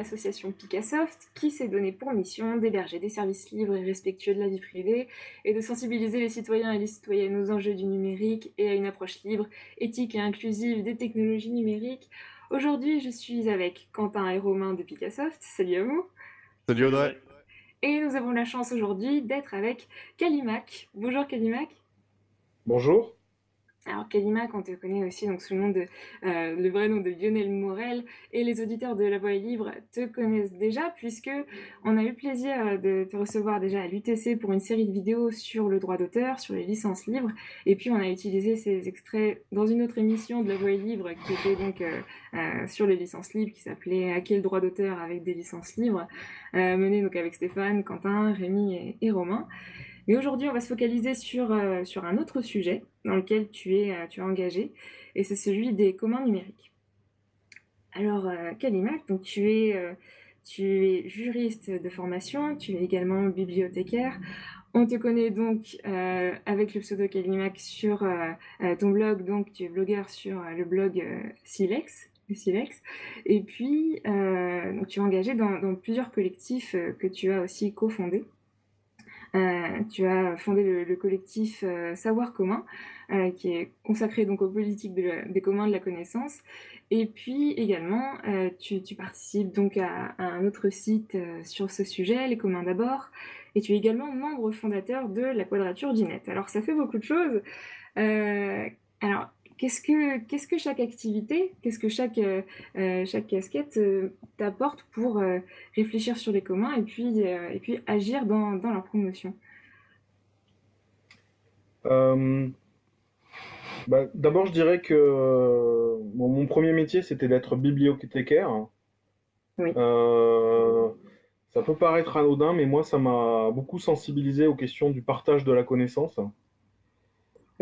l'association Picassoft qui s'est donné pour mission d'héberger des services libres et respectueux de la vie privée et de sensibiliser les citoyens et les citoyennes aux enjeux du numérique et à une approche libre, éthique et inclusive des technologies numériques. Aujourd'hui, je suis avec Quentin et Romain de Picassoft. Salut à vous. Salut Audrey. Et nous avons la chance aujourd'hui d'être avec Kalimac. Bonjour Kalimac. Bonjour. Alors Kalimac, on te connaît aussi sous euh, le vrai nom de Lionel Morel et les auditeurs de La Voix libre te connaissent déjà puisque on a eu plaisir de te recevoir déjà à l'UTC pour une série de vidéos sur le droit d'auteur, sur les licences libres et puis on a utilisé ces extraits dans une autre émission de La Voix libre qui était donc euh, euh, sur les licences libres qui s'appelait À quel droit d'auteur avec des licences libres menée donc avec Stéphane, Quentin, Rémi et Romain. Mais aujourd'hui, on va se focaliser sur, euh, sur un autre sujet dans lequel tu es, euh, engagé, et c'est celui des communs numériques. Alors, euh, donc tu es, euh, tu es juriste de formation, tu es également bibliothécaire. On te connaît donc avec le pseudo Kalimac sur ton blog, donc tu es blogueur sur le blog Silex. Et puis, donc, tu es engagé dans, dans plusieurs collectifs que tu as aussi cofondés. Euh, tu as fondé le, collectif euh, Savoir commun, euh, qui est consacré donc aux politiques des communs de la connaissance. Et puis également, tu, participes donc à, un autre site sur ce sujet, Les communs d'abord. Et tu es également membre fondateur de la Quadrature Net. Alors ça fait beaucoup de choses. alors Qu'est-ce que, qu'est-ce que chaque activité, qu'est-ce que chaque, euh, euh, chaque casquette euh, t'apporte pour réfléchir sur les communs et puis, et puis agir dans, dans leur promotion? Bah, D'abord, je dirais que mon premier métier, c'était d'être bibliothécaire. Oui. ça peut paraître anodin, mais moi, ça m'a beaucoup sensibilisé aux questions du partage de la connaissance.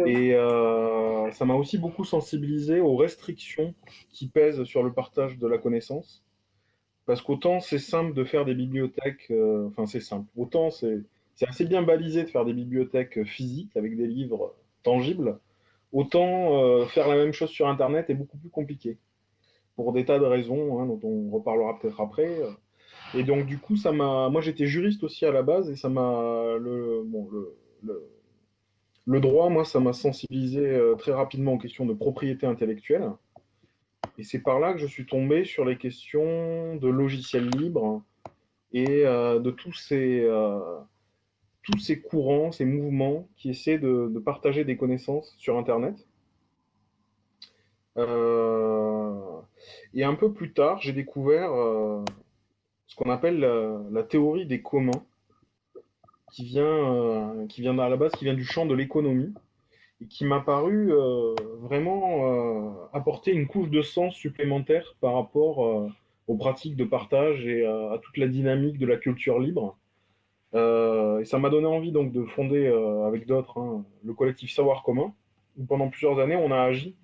Et euh, ça m'a aussi beaucoup sensibilisé aux restrictions qui pèsent sur le partage de la connaissance. Parce qu'autant c'est simple de faire des bibliothèques, euh, enfin c'est simple, autant c'est assez bien balisé de faire des bibliothèques physiques avec des livres tangibles, autant euh, faire la même chose sur Internet est beaucoup plus compliqué. Pour des tas de raisons, hein, dont on reparlera peut-être après. Et donc du coup, ça m'a, moi j'étais juriste aussi à la base, et ça m'a, le, bon, le, le le droit, moi, ça m'a sensibilisé euh, très rapidement aux questions de propriété intellectuelle. Et c'est par là que je suis tombé sur les questions de logiciels libres et euh, de tous ces, euh, tous ces courants, ces mouvements qui essaient de, partager des connaissances sur Internet. et un peu plus tard, j'ai découvert ce qu'on appelle la, théorie des communs, qui vient, euh, qui vient à la base, qui vient du champ de l'économie et qui m'a paru euh, vraiment euh, apporter une couche de sens supplémentaire par rapport aux pratiques de partage et à toute la dynamique de la culture libre. et ça m'a donné envie donc de fonder avec d'autres hein, le collectif Savoir commun, où pendant plusieurs années on a agi.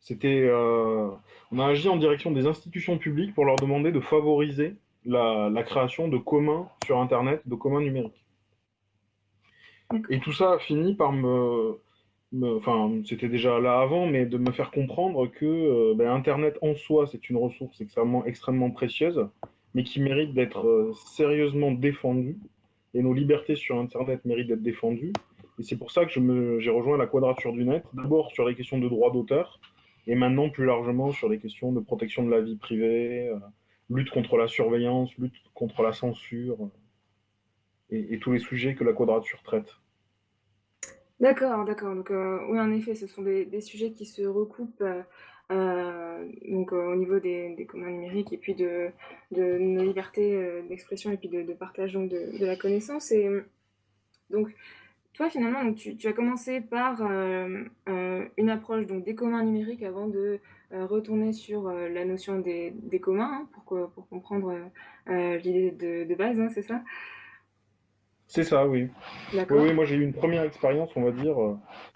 C'était, on a agi en direction des institutions publiques pour leur demander de favoriser la, création de communs sur Internet, de communs numériques. Et tout ça a fini par me, enfin, c'était déjà là avant, mais de me faire comprendre que euh, ben, Internet en soi, c'est une ressource extrêmement, extrêmement précieuse, mais qui mérite d'être euh, sérieusement défendue. Et nos libertés sur Internet méritent d'être défendues. Et c'est pour ça que j'ai rejoint la Quadrature du Net, d'abord sur les questions de droit d'auteur, et maintenant plus largement sur les questions de protection de la vie privée, euh, lutte contre la surveillance, lutte contre la censure et, tous les sujets que la quadrature traite. D'accord, d'accord. Donc euh, oui, en effet, ce sont des, sujets qui se recoupent euh, euh, donc au niveau des, des, communs numériques et puis de, nos libertés d'expression et puis de, partage donc de, la connaissance. Et donc toi, finalement, donc, tu, as commencé par une approche donc des communs numériques avant de euh, retourner sur euh, la notion des, communs hein, pour, pour, comprendre euh, l'idée de, base, hein, c'est ça? C'est ça, oui. Oui, moi j'ai eu une première expérience, on va dire,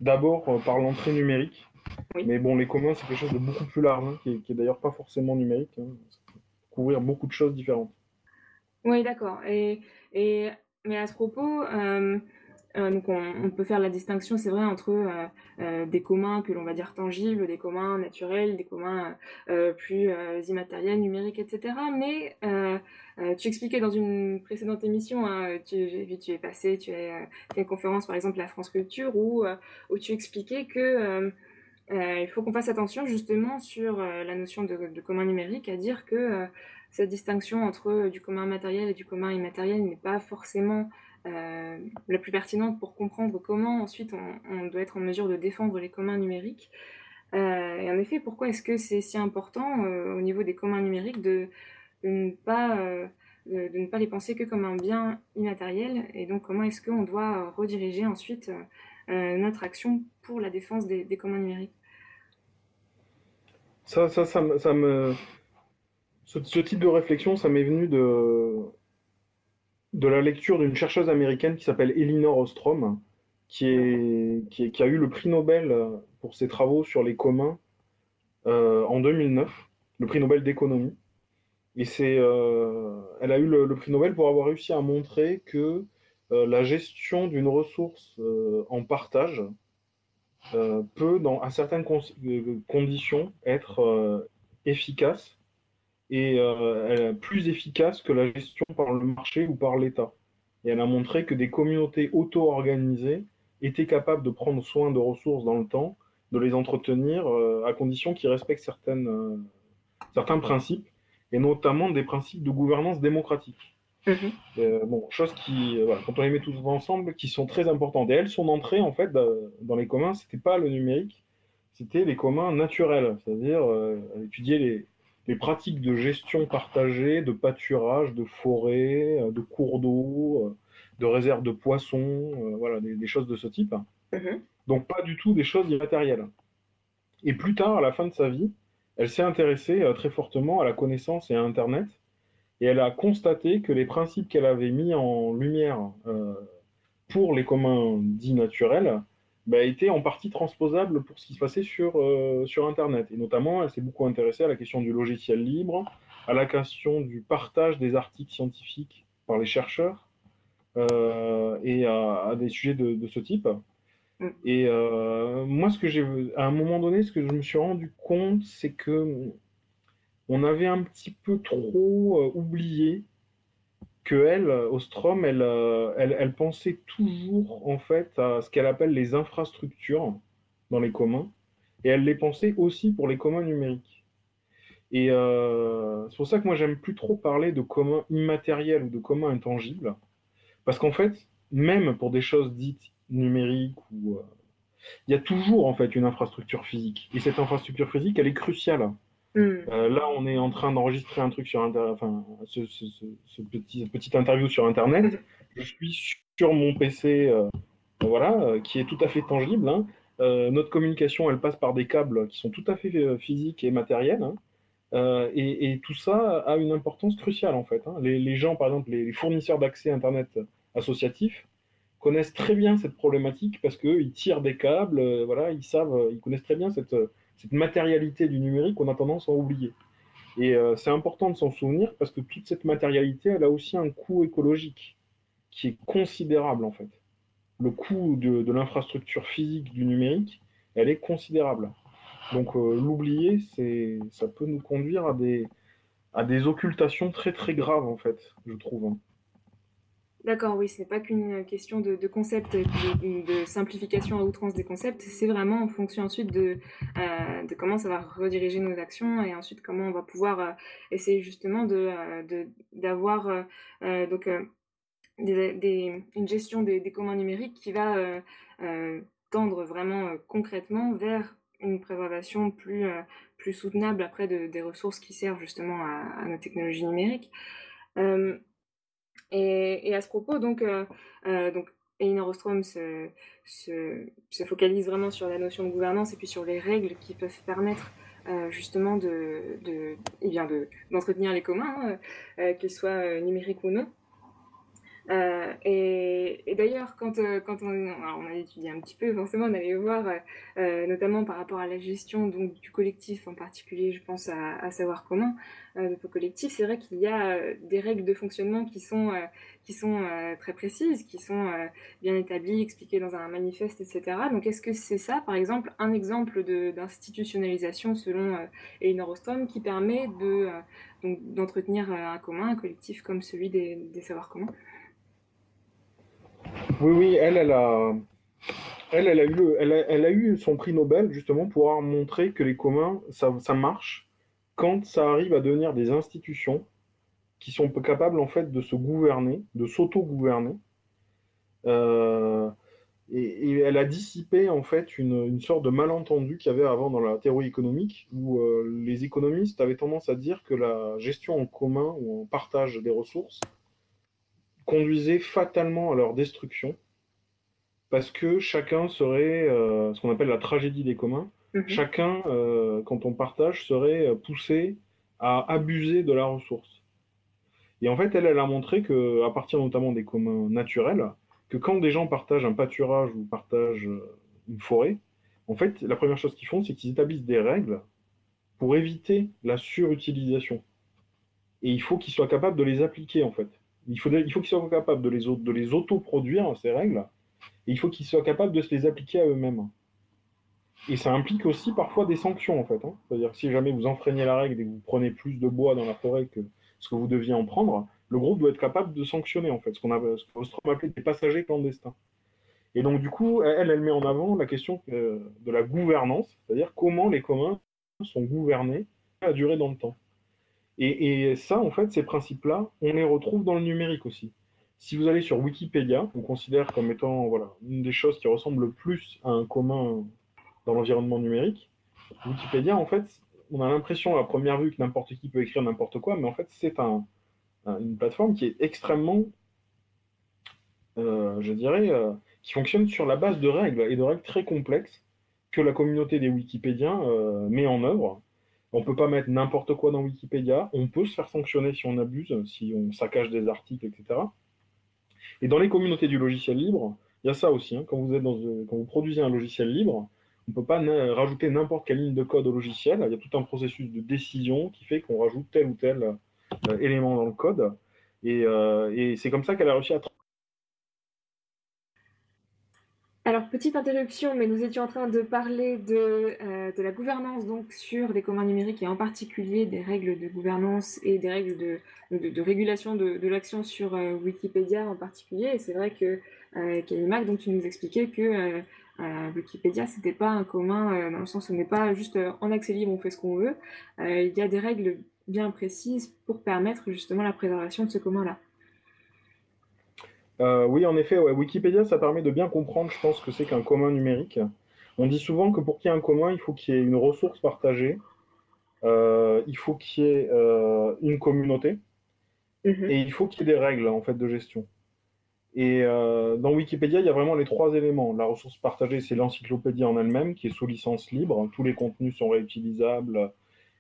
d'abord par l'entrée numérique. Mais bon, les communs, c'est quelque chose de beaucoup plus large, hein, qui, est, d'ailleurs pas forcément numérique. couvrir beaucoup de choses différentes. Oui, d'accord. Et, et, mais à ce propos, euh, donc on, peut faire la distinction, c'est vrai, entre euh, euh, des communs que l'on va dire tangibles, des communs naturels, des communs plus immatériels, numériques, etc. Mais tu expliquais dans une précédente émission, hein, tu es passé, tu as fait une conférence par exemple à France Culture où, où tu expliquais que il faut qu'on fasse attention justement sur la notion de, de, commun numérique, à dire que cette distinction entre du commun matériel et du commun immatériel n'est pas forcément euh, la plus pertinente pour comprendre comment ensuite on, doit être en mesure de défendre les communs numériques. Euh, et en effet, pourquoi est-ce que c'est si important euh, au niveau des communs numériques de, ne pas, de, ne pas les penser que comme un bien immatériel? Et donc comment est-ce qu'on doit rediriger ensuite notre action pour la défense des, communs numériques? Ça, ça, ça, me... Ce, ce, type de réflexion, ça m'est venu de, de la lecture d'une chercheuse américaine qui s'appelle Elinor Ostrom, qui, a eu le prix Nobel euh, pour ses travaux sur les communs euh, en 2009, le prix Nobel d'économie. Et euh, elle a eu le, prix Nobel pour avoir réussi à montrer que la gestion d'une ressource en partage peut, dans, à certaines conditions, être efficace et euh, plus efficace que la gestion par le marché ou par l'État. Et elle a montré que des communautés auto-organisées étaient capables de prendre soin de ressources dans le temps, de les entretenir euh, à condition qu'ils respectent certaines, euh, certains principes, et notamment des principes de gouvernance démocratique. Mhm. bon, choses qui, quand on les met tous ensemble, qui sont très importantes. Et elles, son entrée, en fait, dans les communs, c'était pas le numérique, c'était les communs naturels, c'est-à-dire étudier les, les pratiques de gestion partagée, de pâturage, de forêt, euh, de cours d'eau, euh, de réserves de poissons, euh, voilà, des, choses de ce type. Mhm. Donc pas du tout des choses immatérielles. Et plus tard, à la fin de sa vie, elle s'est intéressée très fortement à la connaissance et à Internet, et elle a constaté que les principes qu'elle avait mis en lumière pour les communs dits naturels bah, était en partie transposable pour ce qui se passait sur, euh, sur Internet. Et notamment, elle s'est beaucoup intéressée à la question du logiciel libre, à la question du partage des articles scientifiques par les chercheurs, euh, et à, des sujets de, ce type. Mm. Et euh, moi, ce que j'ai, à un moment donné, ce que je me suis rendu compte, c'est que on avait un petit peu trop oublié que elle, Ostrom, elle, euh, elle, pensait toujours en fait à ce qu'elle appelle les infrastructures dans les communs, et elle les pensait aussi pour les communs numériques. Et euh, c'est pour ça que moi j'aime plus trop parler de communs immatériels ou de communs intangibles, parce qu'en fait, même pour des choses dites numériques euh, il y a toujours en fait une infrastructure physique, et cette infrastructure physique, elle est cruciale. Hmm. Euh, là, on est en train d'enregistrer un truc sur Internet, enfin, ce, petit, cette petite interview sur Internet. Je suis sur mon PC, euh, voilà, euh, qui est tout à fait tangible. Hein. notre communication, elle passe par des câbles qui sont tout à fait physiques et matériels. Hein. Et, tout ça a une importance cruciale en fait. Hein. Les, gens, par exemple, les, fournisseurs d'accès Internet associatifs connaissent très bien cette problématique parce qu'ils tirent des câbles, voilà, ils savent, ils connaissent très bien cette cette matérialité du numérique qu'on a tendance à oublier. Et euh, c'est important de s'en souvenir parce que toute cette matérialité, elle a aussi un coût écologique qui est considérable en fait. Le coût de, l'infrastructure physique du numérique, elle est considérable. Donc euh, l'oublier, ça peut nous conduire à des, à des occultations très très graves en fait, je trouve. Hein. D'accord, oui, ce n'est pas qu'une question de, concept, de, simplification à outrance des concepts, c'est vraiment en fonction ensuite de, euh, de, comment ça va rediriger nos actions et ensuite comment on va pouvoir euh, essayer justement euh, d'avoir donc une gestion des, communs numériques qui va tendre vraiment concrètement vers une préservation plus, plus soutenable après des ressources qui servent justement à nos technologies numériques. Et, à ce propos, donc, euh, euh, Elinor Ostrom se, se, focalise vraiment sur la notion de gouvernance et puis sur les règles qui peuvent permettre euh, justement eh d'entretenir les communs, qu'ils soient numériques ou non. Euh, et, d'ailleurs, quand, euh, on, a étudié un petit peu, forcément, on allait voir, euh, notamment par rapport à la gestion du collectif en particulier, je pense à, savoir comment, de ton collectif, c'est vrai qu'il y a des règles de fonctionnement qui sont, très précises, qui sont bien établies, expliquées dans un manifeste, etc. Donc, est-ce que c'est ça, par exemple, un exemple d'institutionnalisation selon Elinor Ostrom qui permet de, d'entretenir un commun, un collectif comme celui des, des savoirs communs? Oui, oui, elle, elle a, elle, elle a eu, elle a, elle a eu son prix Nobel justement pour avoir montré que les communs, ça, ça marche quand ça arrive à devenir des institutions qui sont capables en fait de se gouverner, de s'auto-gouverner. Euh, et, elle a dissipé en fait une, une sorte de malentendu qu'il y avait avant dans la théorie économique, où euh, les économistes avaient tendance à dire que la gestion en commun ou en partage des ressources conduisait fatalement à leur destruction, parce que chacun serait euh, ce qu'on appelle la tragédie des communs. Mhm. Chacun, euh, quand on partage, serait poussé à abuser de la ressource. Et en fait, elle, elle a montré que, à partir notamment des communs naturels, que quand des gens partagent un pâturage ou partagent euh, une forêt, en fait, la première chose qu'ils font, c'est qu'ils établissent des règles pour éviter la surutilisation. Et il faut qu'ils soient capables de les appliquer, en fait. Il faut, il faut qu'ils soient capables de les, autoproduire, ces règles, et il faut qu'ils soient capables de se les appliquer à eux-mêmes. Et ça implique aussi parfois des sanctions, en fait. Hein. C'est-à-dire que si jamais vous enfreignez la règle et que vous prenez plus de bois dans la forêt que ce que vous deviez en prendre, le groupe doit être capable de sanctionner, en fait, ce qu'on a ce appelait des passagers clandestins. Et donc, du coup, elle, elle met en avant la question euh, de la gouvernance, c'est-à-dire comment les communs sont gouvernés à durer dans le temps. Et, ça, en fait, ces principes-là, on les retrouve dans le numérique aussi. Si vous allez sur Wikipédia, on considère comme étant voilà, une des choses qui ressemble le plus à un commun dans l'environnement numérique. Wikipédia, en fait, on a l'impression à première vue que n'importe qui peut écrire n'importe quoi, mais en fait, c'est un, une plateforme qui est extrêmement, euh, je dirais, euh, qui fonctionne sur la base de règles et de règles très complexes que la communauté des Wikipédiens euh, met en œuvre on ne peut pas mettre n'importe quoi dans Wikipédia. On peut se faire sanctionner si on abuse, si on saccage des articles, etc. Et dans les communautés du logiciel libre, il y a ça aussi. Hein. Quand, vous êtes dans, quand vous produisez un logiciel libre, on ne peut pas rajouter n'importe quelle ligne de code au logiciel. Il y a tout un processus de décision qui fait qu'on rajoute tel ou tel euh, élément dans le code. Et, euh, et c'est comme ça qu'elle a réussi à Alors, petite interruption, mais nous étions en train de parler de, euh, de, la gouvernance donc sur les communs numériques et en particulier des règles de gouvernance et des règles de, de, régulation de, l'action sur euh, Wikipédia en particulier. Et c'est vrai que euh, donc tu nous expliquais que euh, Wikipédia, c'était pas un commun dans le sens où on n'est pas juste en accès libre, on fait ce qu'on veut. il y a des règles bien précises pour permettre justement la préservation de ce commun-là. Euh, oui, en effet, Wikipédia, ça permet de bien comprendre, je pense, que c'est qu'un commun numérique. On dit souvent que pour qu'il y ait un commun, il faut qu'il y ait une ressource partagée, euh, il faut qu'il y ait euh, une communauté, mhm. et il faut qu'il y ait des règles en fait de gestion. Et dans Wikipédia, il y a vraiment les trois éléments. La ressource partagée, c'est l'encyclopédie en elle-même, qui est sous licence libre. Tous les contenus sont réutilisables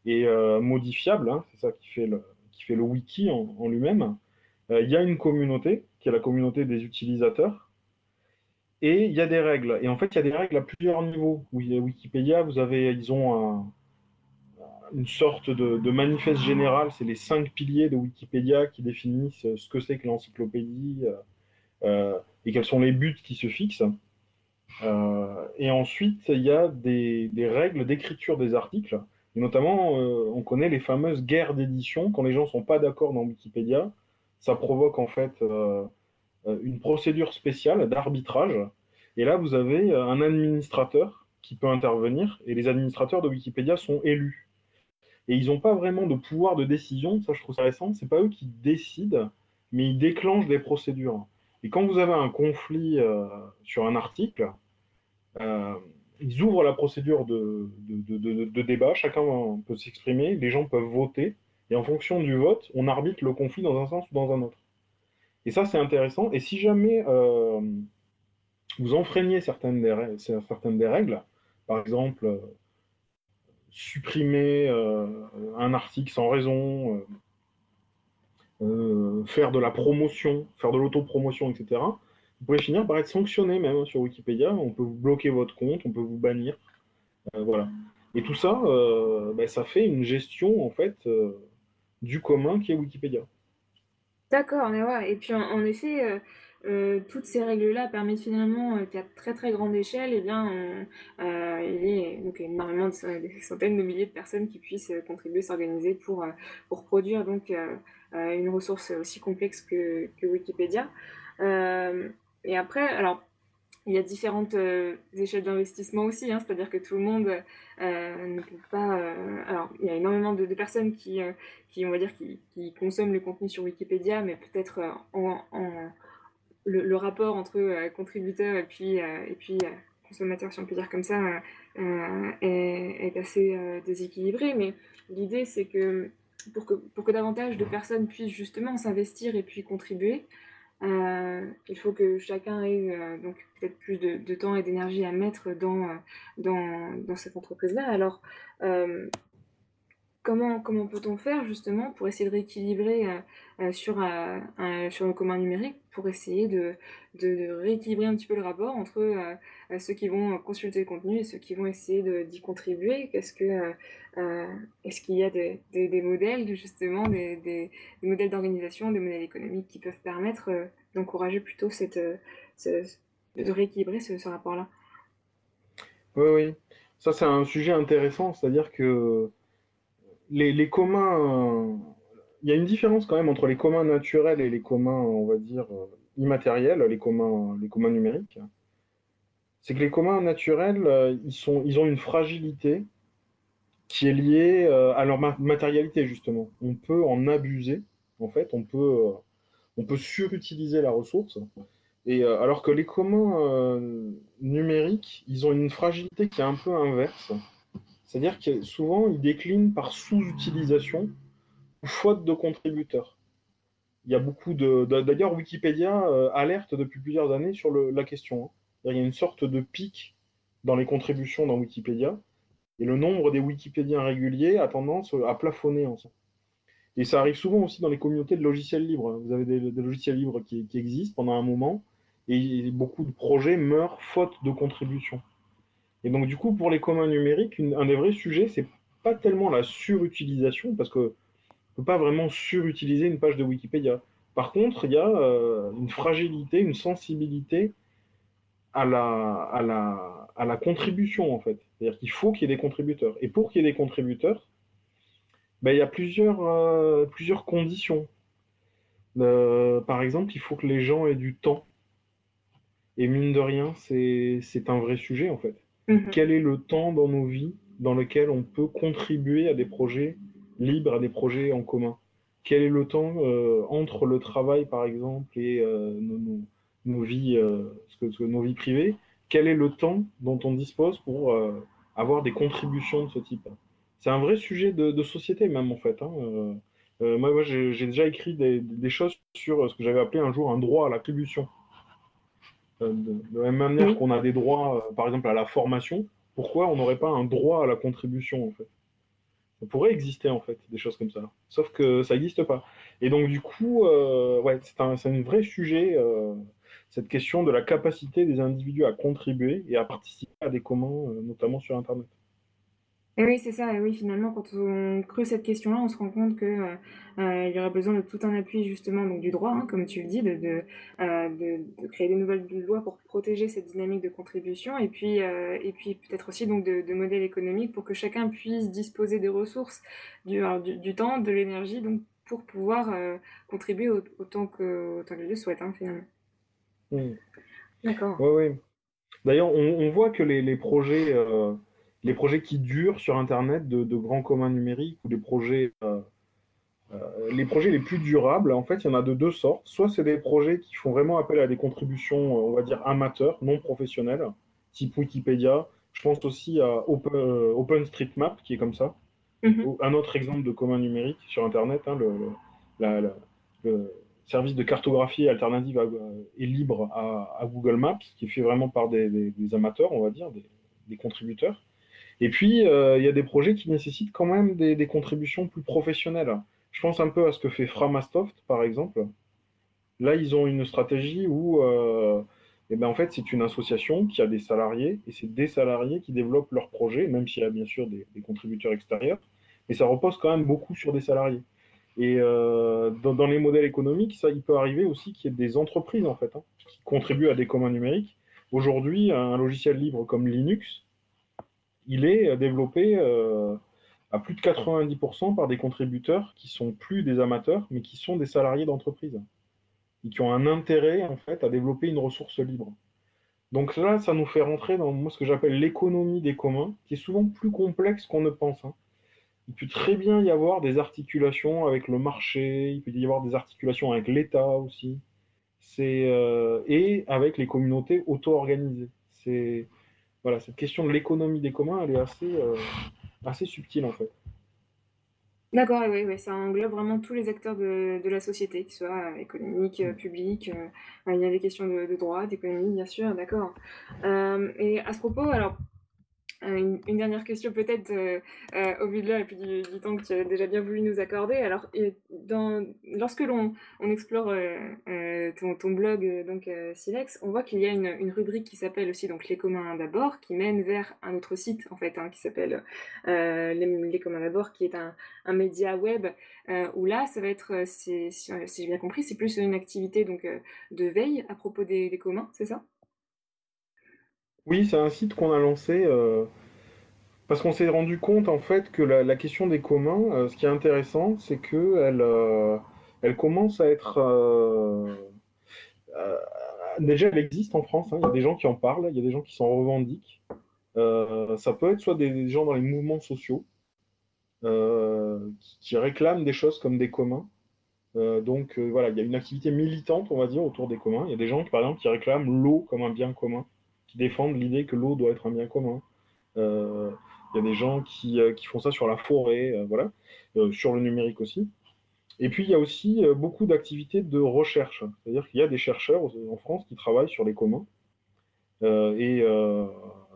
et modifiables. Hein. C'est ça qui fait le, qui fait le wiki en lui-même. il y a une communauté qui est la communauté des utilisateurs. Et il y a des règles. Et en fait, il y a des règles à plusieurs niveaux. Oui, Wikipédia, vous avez, ils ont une sorte de, manifeste général. C'est les cinq piliers de Wikipédia qui définissent ce que c'est que l'encyclopédie euh, et quels sont les buts qui se fixent. Euh, et ensuite, il y a des, règles d'écriture des articles. Et notamment, euh, on connaît les fameuses guerres d'édition. Quand les gens ne sont pas d'accord dans Wikipédia, ça provoque en fait euh, euh, une procédure spéciale d'arbitrage. Et là, vous avez euh, un administrateur qui peut intervenir, et les administrateurs de Wikipédia sont élus. Et ils n'ont pas vraiment de pouvoir de décision, ça je trouve ça récent, c'est pas eux qui décident, mais ils déclenchent des procédures. Et quand vous avez un conflit sur un article, ils ouvrent la procédure de, de débat, chacun peut s'exprimer, les gens peuvent voter, et en fonction du vote, on arbitre le conflit dans un sens ou dans un autre. Et ça, c'est intéressant. Et si jamais euh, vous enfreignez certaines des, règles, certaines des règles, par exemple, euh, supprimer euh, un article sans raison, faire de la promotion, faire de l'autopromotion, etc., vous pouvez finir par être sanctionné même hein, sur Wikipédia. On peut vous bloquer votre compte, on peut vous bannir. Voilà. Et tout ça, ben, ça fait une gestion en fait du commun qui est Wikipédia. D'accord, mais ouais. Et puis en, effet, toutes ces règles-là permettent finalement qu'à très très grande échelle, eh bien, il y ait énormément de des centaines de milliers de personnes qui puissent contribuer, s'organiser pour, pour produire donc une ressource aussi complexe que, que Wikipédia. Et après, alors, il y a différentes euh, échelles d'investissement aussi, hein, c'est-à-dire que tout le monde euh, ne peut pas. Euh, alors, il y a énormément de, personnes qui, qui, on va dire, qui, consomment le contenu sur Wikipédia, mais peut-être le, rapport entre contributeurs et puis, et puis consommateurs, si on peut dire comme ça, est, est, assez déséquilibré. Mais l'idée, c'est que pour, que pour que davantage de personnes puissent justement s'investir et puis contribuer, euh, il faut que chacun ait euh, donc peut-être plus de, temps et d'énergie à mettre dans, euh, dans, cette entreprise-là. Alors, comment, comment peut-on faire justement pour essayer de rééquilibrer sur, sur le commun numérique, pour essayer de, de, rééquilibrer un petit peu le rapport entre ceux qui vont consulter le contenu et ceux qui vont essayer d'y contribuer? Qu'est-ce que Est-ce qu'il y a des, des, modèles justement, des, des modèles d'organisation, des modèles économiques qui peuvent permettre d'encourager plutôt cette, de rééquilibrer ce, ce rapport-là? Oui, oui. Ça, c'est un sujet intéressant, c'est-à-dire que les, communs il y a une différence quand même entre les communs naturels et les communs, on va dire, euh, immatériels, les communs, les communs numériques. C'est que les communs naturels, euh, ils, ont une fragilité qui est liée euh, à leur matérialité, justement. On peut en abuser, en fait, on peut, on peut surutiliser la ressource. Et alors que les communs numériques, ils ont une fragilité qui est un peu inverse. C'est-à-dire que souvent, ils déclinent par sous-utilisation faute de contributeurs. Il y a beaucoup de. D'ailleurs, Wikipédia euh, alerte depuis plusieurs années sur la question. Hein. Il y a une sorte de pic dans les contributions dans Wikipédia, et le nombre des Wikipédiens réguliers a tendance à plafonner en Et ça arrive souvent aussi dans les communautés de logiciels libres. Vous avez des, logiciels libres qui, existent pendant un moment, et beaucoup de projets meurent faute de contribution. Et donc, du coup, pour les communs numériques, un des vrais sujets, c'est pas tellement la surutilisation, parce que ne peut pas vraiment surutiliser une page de Wikipédia. Par contre, il y a euh, une fragilité, une sensibilité à la, à la, à la contribution, en fait. C'est-à-dire qu'il faut qu'il y ait des contributeurs. Et pour qu'il y ait des contributeurs, ben, il y a plusieurs, euh, plusieurs conditions. Euh, par exemple, il faut que les gens aient du temps. Et mine de rien, c'est un vrai sujet, en fait. Mhm. Quel est le temps dans nos vies dans lequel on peut contribuer à des projets libre à des projets en commun? Quel est le temps euh, entre le travail, par exemple, et euh, nos, vies, euh, nos vies privées? Quel est le temps dont on dispose pour avoir des contributions de ce type? C'est un vrai sujet de, société, même, en fait. Hein, moi, j'ai déjà écrit des, choses sur ce que j'avais appelé un jour un droit à l'attribution. De, de, la même manière qu'on a des droits, par exemple, à la formation, pourquoi on n'aurait pas un droit à la contribution, en fait? Ça pourrait exister en fait, des choses comme ça. Sauf que ça n'existe pas. Et donc du coup, euh, ouais, c'est un, un, vrai sujet, euh, cette question de la capacité des individus à contribuer et à participer à des communs, euh, notamment sur Internet. Et oui, c'est ça. Et oui, finalement, quand on creuse cette question-là, on se rend compte que euh, euh, il y aurait besoin de tout un appui justement donc du droit, hein, comme tu le dis, de, de, euh, de, de, créer des nouvelles lois pour protéger cette dynamique de contribution, et puis et puis peut-être aussi donc de, de, modèles économiques pour que chacun puisse disposer des ressources, du, du, temps, de l'énergie, donc pour pouvoir contribuer autant que autant qu'il le souhaite, hein, finalement. Oui. D'accord. Oui, oui. D'ailleurs, on, on, voit que les, les projets les projets qui durent sur Internet de, grands communs numériques ou les projets, euh, euh, les projets les plus durables, en fait, il y en a de deux sortes. Soit c'est des projets qui font vraiment appel à des contributions, euh, on va dire, amateurs, non professionnelles, type Wikipédia. Je pense aussi à Open, OpenStreetMap, qui est comme ça. Mhm. Un autre exemple de commun numérique sur Internet, hein, le, service de cartographie alternative et libre à, Google Maps, qui est fait vraiment par des, amateurs, on va dire, des contributeurs. Et puis, euh, il y a des projets qui nécessitent quand même des, contributions plus professionnelles. Je pense un peu à ce que fait Framasoft, par exemple. Là, ils ont une stratégie où, euh, eh ben, en fait, c'est une association qui a des salariés, et c'est des salariés qui développent leurs projets, même s'il y a bien sûr des, contributeurs extérieurs, mais ça repose quand même beaucoup sur des salariés. Et euh, dans, les modèles économiques, ça, il peut arriver aussi qu'il y ait des entreprises, en fait, hein, qui contribuent à des communs numériques. Aujourd'hui, un logiciel libre comme Linux, il est développé euh, à plus de 90% par des contributeurs qui sont plus des amateurs, mais qui sont des salariés d'entreprise et qui ont un intérêt en fait à développer une ressource libre. Donc là, ça nous fait rentrer dans ce que j'appelle l'économie des communs, qui est souvent plus complexe qu'on ne pense. Hein. Il peut très bien y avoir des articulations avec le marché, il peut y avoir des articulations avec l'État aussi, euh, et avec les communautés auto-organisées. C'est voilà, cette question de l'économie des communs, elle est assez, euh, assez subtile en fait. D'accord, oui, oui, ça englobe vraiment tous les acteurs de, de la société, qu'ils soient euh, économiques, euh, publics. il y a des questions de droit, d'économie, bien sûr, d'accord. et à ce propos, alors euh, une, dernière question peut-être euh, euh, au vu de là et puis du, temps que tu as déjà bien voulu nous accorder. Alors, lorsque l'on on explore ton, blog donc Silex, on voit qu'il y a une, rubrique qui s'appelle aussi donc les communs d'abord, qui mène vers un autre site en fait, hein, qui s'appelle les, communs d'abord, qui est un, média web où là, ça va être, si, j'ai bien compris, c'est plus une activité donc de veille à propos des communs, c'est ça? Oui, c'est un site qu'on a lancé euh, parce qu'on s'est rendu compte en fait que la, question des communs, euh, ce qui est intéressant, c'est que elle, euh, elle commence à être déjà elle existe en France. hein, il y a des gens qui en parlent, il y a des gens qui s'en revendiquent. ça peut être soit des, gens dans les mouvements sociaux qui, qui réclament des choses comme des communs. donc voilà, il y a une activité militante, on va dire, autour des communs. Il y a des gens par exemple, qui réclament l'eau comme un bien commun défendent l'idée que l'eau doit être un bien commun. Euh, il y a des gens qui, euh, qui, font ça sur la forêt, euh, voilà, sur le numérique aussi. Et puis il y a aussi beaucoup d'activités de recherche, c'est-à-dire qu'il y a des chercheurs en France qui travaillent sur les communs. et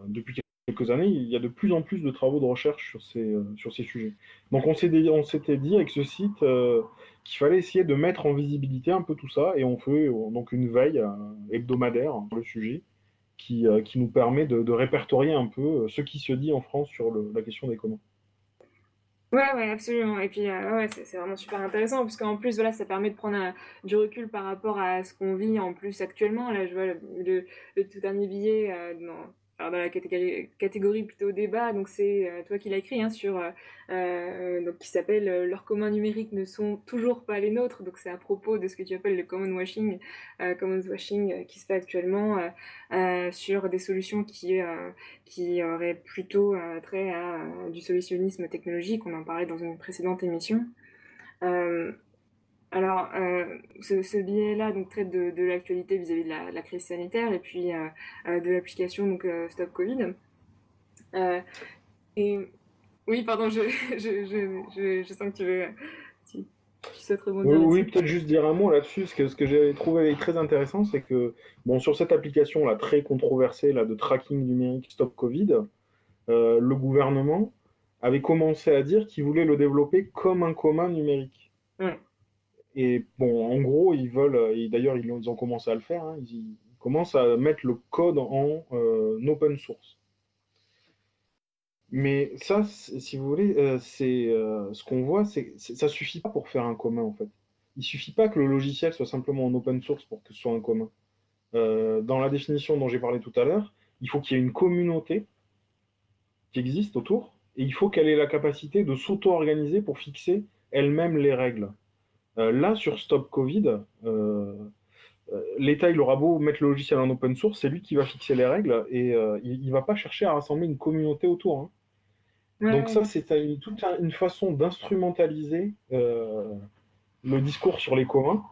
depuis quelques années, il y a de plus en plus de travaux de recherche sur ces, sur ces sujets. Donc on s'était dit avec ce site qu'il fallait essayer de mettre en visibilité un peu tout ça, et on fait donc une veille hebdomadaire sur le sujet, euh, qui, nous permet de, répertorier un peu euh, ce qui se dit en France sur la question des communs. Ouais, ouais, absolument. Et puis, euh, ouais, c'est vraiment super intéressant, parce qu'en plus, voilà, ça permet de prendre du recul par rapport à ce qu'on vit en plus actuellement. Là, je vois le, tout dernier billet alors dans la catégorie, catégorie plutôt débat, donc c'est euh, toi qui l'as écrit, hein, sur, euh, euh, donc qui s'appelle Leurs communs numériques ne sont toujours pas les nôtres, donc c'est à propos de ce que tu appelles le common washing, washing qui se fait actuellement sur des solutions qui, qui auraient plutôt trait à du solutionnisme technologique, on en parlait dans une précédente émission. Alors, euh, ce, ce billet-là donc traite de, de l'actualité vis-à-vis de la, la, crise sanitaire et puis euh, euh de l'application donc euh, Stop Covid. Et oui, pardon, je, je, je, je, sens que tu veux. Tu, tu souhaites rebondir. Oui, oui peut-être juste dire un mot là-dessus. Parce que ce que j'ai trouvé très intéressant, c'est que bon, sur cette application là très controversée là de tracking numérique Stop Covid, le gouvernement avait commencé à dire qu'il voulait le développer comme un commun numérique. Ouais. Et bon, en gros, ils veulent, et d'ailleurs ils, ont commencé à le faire, hein, ils, commencent à mettre le code en euh, open source. Mais ça, si vous voulez, euh, c'est euh, ce qu'on voit, c'est ça suffit pas pour faire un commun en fait. Il suffit pas que le logiciel soit simplement en open source pour que ce soit un commun. dans la définition dont j'ai parlé tout à l'heure, il faut qu'il y ait une communauté qui existe autour, et il faut qu'elle ait la capacité de s'auto-organiser pour fixer elle-même les règles. Euh, là, sur Stop Covid, euh, euh, l'État, il aura beau mettre le logiciel en open source, c'est lui qui va fixer les règles et il ne va pas chercher à rassembler une communauté autour. Hein. Donc ça, c'est toute une façon d'instrumentaliser le discours sur les communs.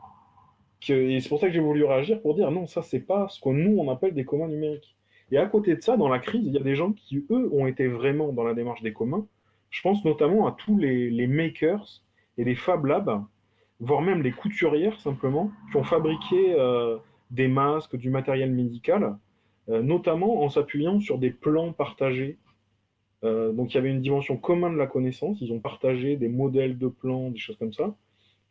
et c'est pour ça que j'ai voulu réagir pour dire non, ça, c'est pas ce que nous, on appelle des communs numériques. Et à côté de ça, dans la crise, il y a des gens qui, eux, ont été vraiment dans la démarche des communs. Je pense notamment à tous les, les makers et les Fab Labs voire même les couturières simplement, qui ont fabriqué euh, des masques, du matériel médical, euh, notamment en s'appuyant sur des plans partagés. Euh, donc il y avait une dimension commune de la connaissance, ils ont partagé des modèles de plans, des choses comme ça.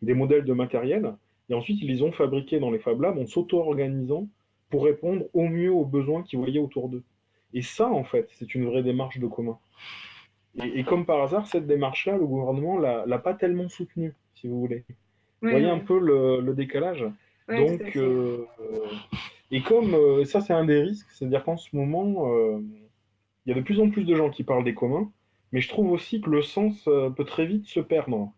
des modèles de matériel, et ensuite ils les ont fabriqués dans les Fab Labs en s'auto-organisant pour répondre au mieux aux besoins qu'ils voyaient autour d'eux. Et ça, en fait, c'est une vraie démarche de commun. Et, comme par hasard, cette démarche-là, le gouvernement l'a, l'a pas tellement soutenue, si vous voulez. Vous voyez un peu le, décalage. Donc, euh, et comme euh, ça, c'est un des risques, c'est-à-dire qu'en ce moment, euh, il y a de plus en plus de gens qui parlent des communs, mais je trouve aussi que le sens peut très vite se perdre.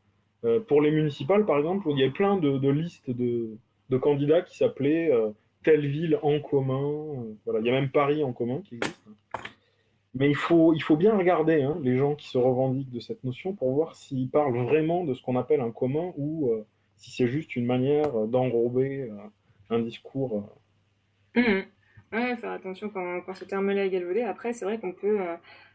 pour les municipales, par exemple, il y a plein de, listes de, de, candidats qui s'appelaient telle ville en commun. voilà, il y a même Paris en commun qui existe. Mais il faut, il faut bien regarder hein, les gens qui se revendiquent de cette notion pour voir s'ils parlent vraiment de ce qu'on appelle un commun ou si c'est juste une manière d'enrober euh, un discours. Euh. Mmh. Ouais, faire attention quand, quand ce terme-là est galvaudé. Après, c'est vrai qu'on peut,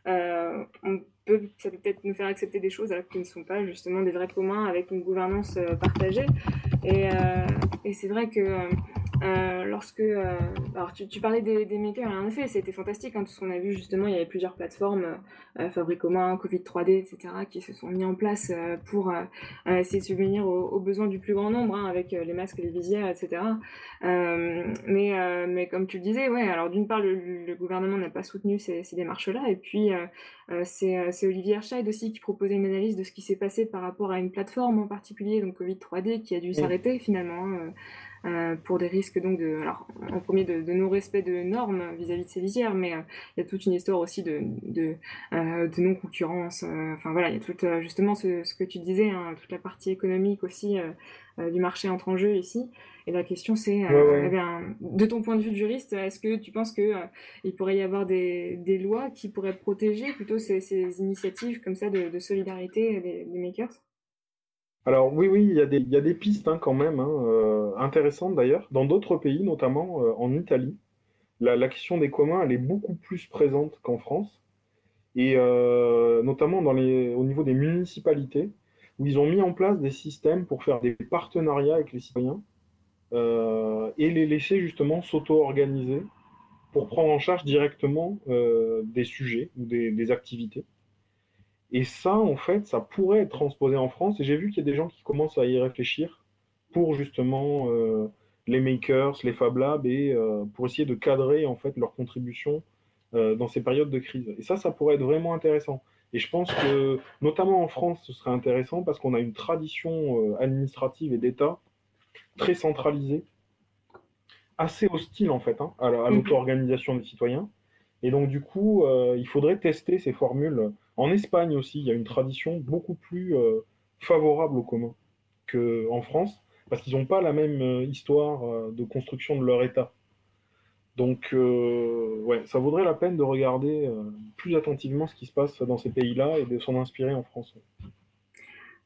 peut, ça peut peut-être nous faire accepter des choses alors qui ne sont pas justement des vrais communs avec une gouvernance partagée. Et c'est vrai que euh, lorsque, euh, alors tu, tu, parlais des, des makers, en effet, c'était fantastique, hein, tout ce qu'on a vu justement, il y avait plusieurs plateformes, euh, Fabric Commun, Covid 3D, etc., qui se sont mis en place euh, pour essayer de subvenir aux, aux, besoins du plus grand nombre, hein, avec les masques, les visières, etc. mais, mais comme tu le disais, ouais, alors d'une part, le, le gouvernement n'a pas soutenu ces, ces démarches-là, et puis c'est Olivier Herscheid aussi qui proposait une analyse de ce qui s'est passé par rapport à une plateforme en particulier, donc Covid 3D, qui a dû s'arrêter finalement. Hein, euh, pour des risques donc de, alors en premier de, de non-respect de normes vis-à-vis de ces visières, mais euh, il y a toute une histoire aussi de, de, euh, de non-concurrence. Enfin voilà, il y a tout justement ce, ce, que tu disais, hein, toute la partie économique aussi du marché entre en jeu ici. Et la question c'est, ouais, eh de ton point de vue de juriste, est-ce que tu penses que il pourrait y avoir des, des, lois qui pourraient protéger plutôt ces, ces initiatives comme ça de, de solidarité des, des makers? Alors oui, oui, il y a des, pistes hein, quand même, hein, euh, intéressantes d'ailleurs. Dans d'autres pays, notamment euh, en Italie, la, question des communs, est beaucoup plus présente qu'en France. Et euh, notamment au niveau des municipalités, où ils ont mis en place des systèmes pour faire des partenariats avec les citoyens et les laisser justement s'auto-organiser pour prendre en charge directement des sujets ou des activités. Et ça, en fait, ça pourrait être transposé en France. Et j'ai vu qu'il y a des gens qui commencent à y réfléchir pour justement euh, les makers, les Fab Labs, et euh, pour essayer de cadrer en fait leur contribution euh, dans ces périodes de crise. Et ça, ça pourrait être vraiment intéressant. Et je pense que, notamment en France, ce serait intéressant parce qu'on a une tradition administrative et d'État très centralisée, assez hostile en fait hein, à, mhm. l'auto-organisation des citoyens. Et donc, du coup, il faudrait tester ces formules en Espagne aussi, il y a une tradition beaucoup plus euh, favorable au commun qu'en France, parce qu'ils n'ont pas la même euh, histoire euh, de construction de leur État. Donc, ça vaudrait la peine de regarder plus attentivement ce qui se passe dans ces pays-là et de s'en inspirer en France.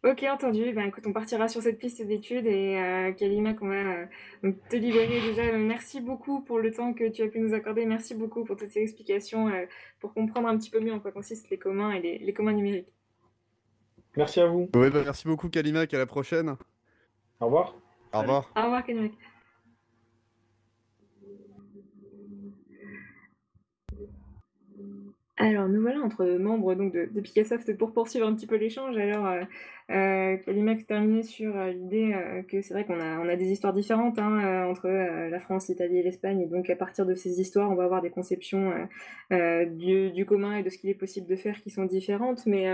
Ok, entendu. Ben, écoute, on partira sur cette piste d'études et euh, Kalima, on va euh, te libérer déjà. Merci beaucoup pour le temps que tu as pu nous accorder. Merci beaucoup pour toutes ces explications euh, pour comprendre un petit peu mieux en quoi consistent les communs et les, les communs numériques. Merci à vous. Ouais, bah, merci beaucoup Kalima, à la prochaine. Au revoir. Au revoir. Au revoir Kalima. Alors, nous voilà entre membres donc, de, Picassoft pour poursuivre un petit peu l'échange. Alors, euh, euh, terminait sur euh, l'idée que c'est vrai qu'on a, on a des histoires différentes hein, entre la France, l'Italie et l'Espagne. Et donc, à partir de ces histoires, on va avoir des conceptions du, commun et de ce qu'il est possible de faire qui sont différentes. Mais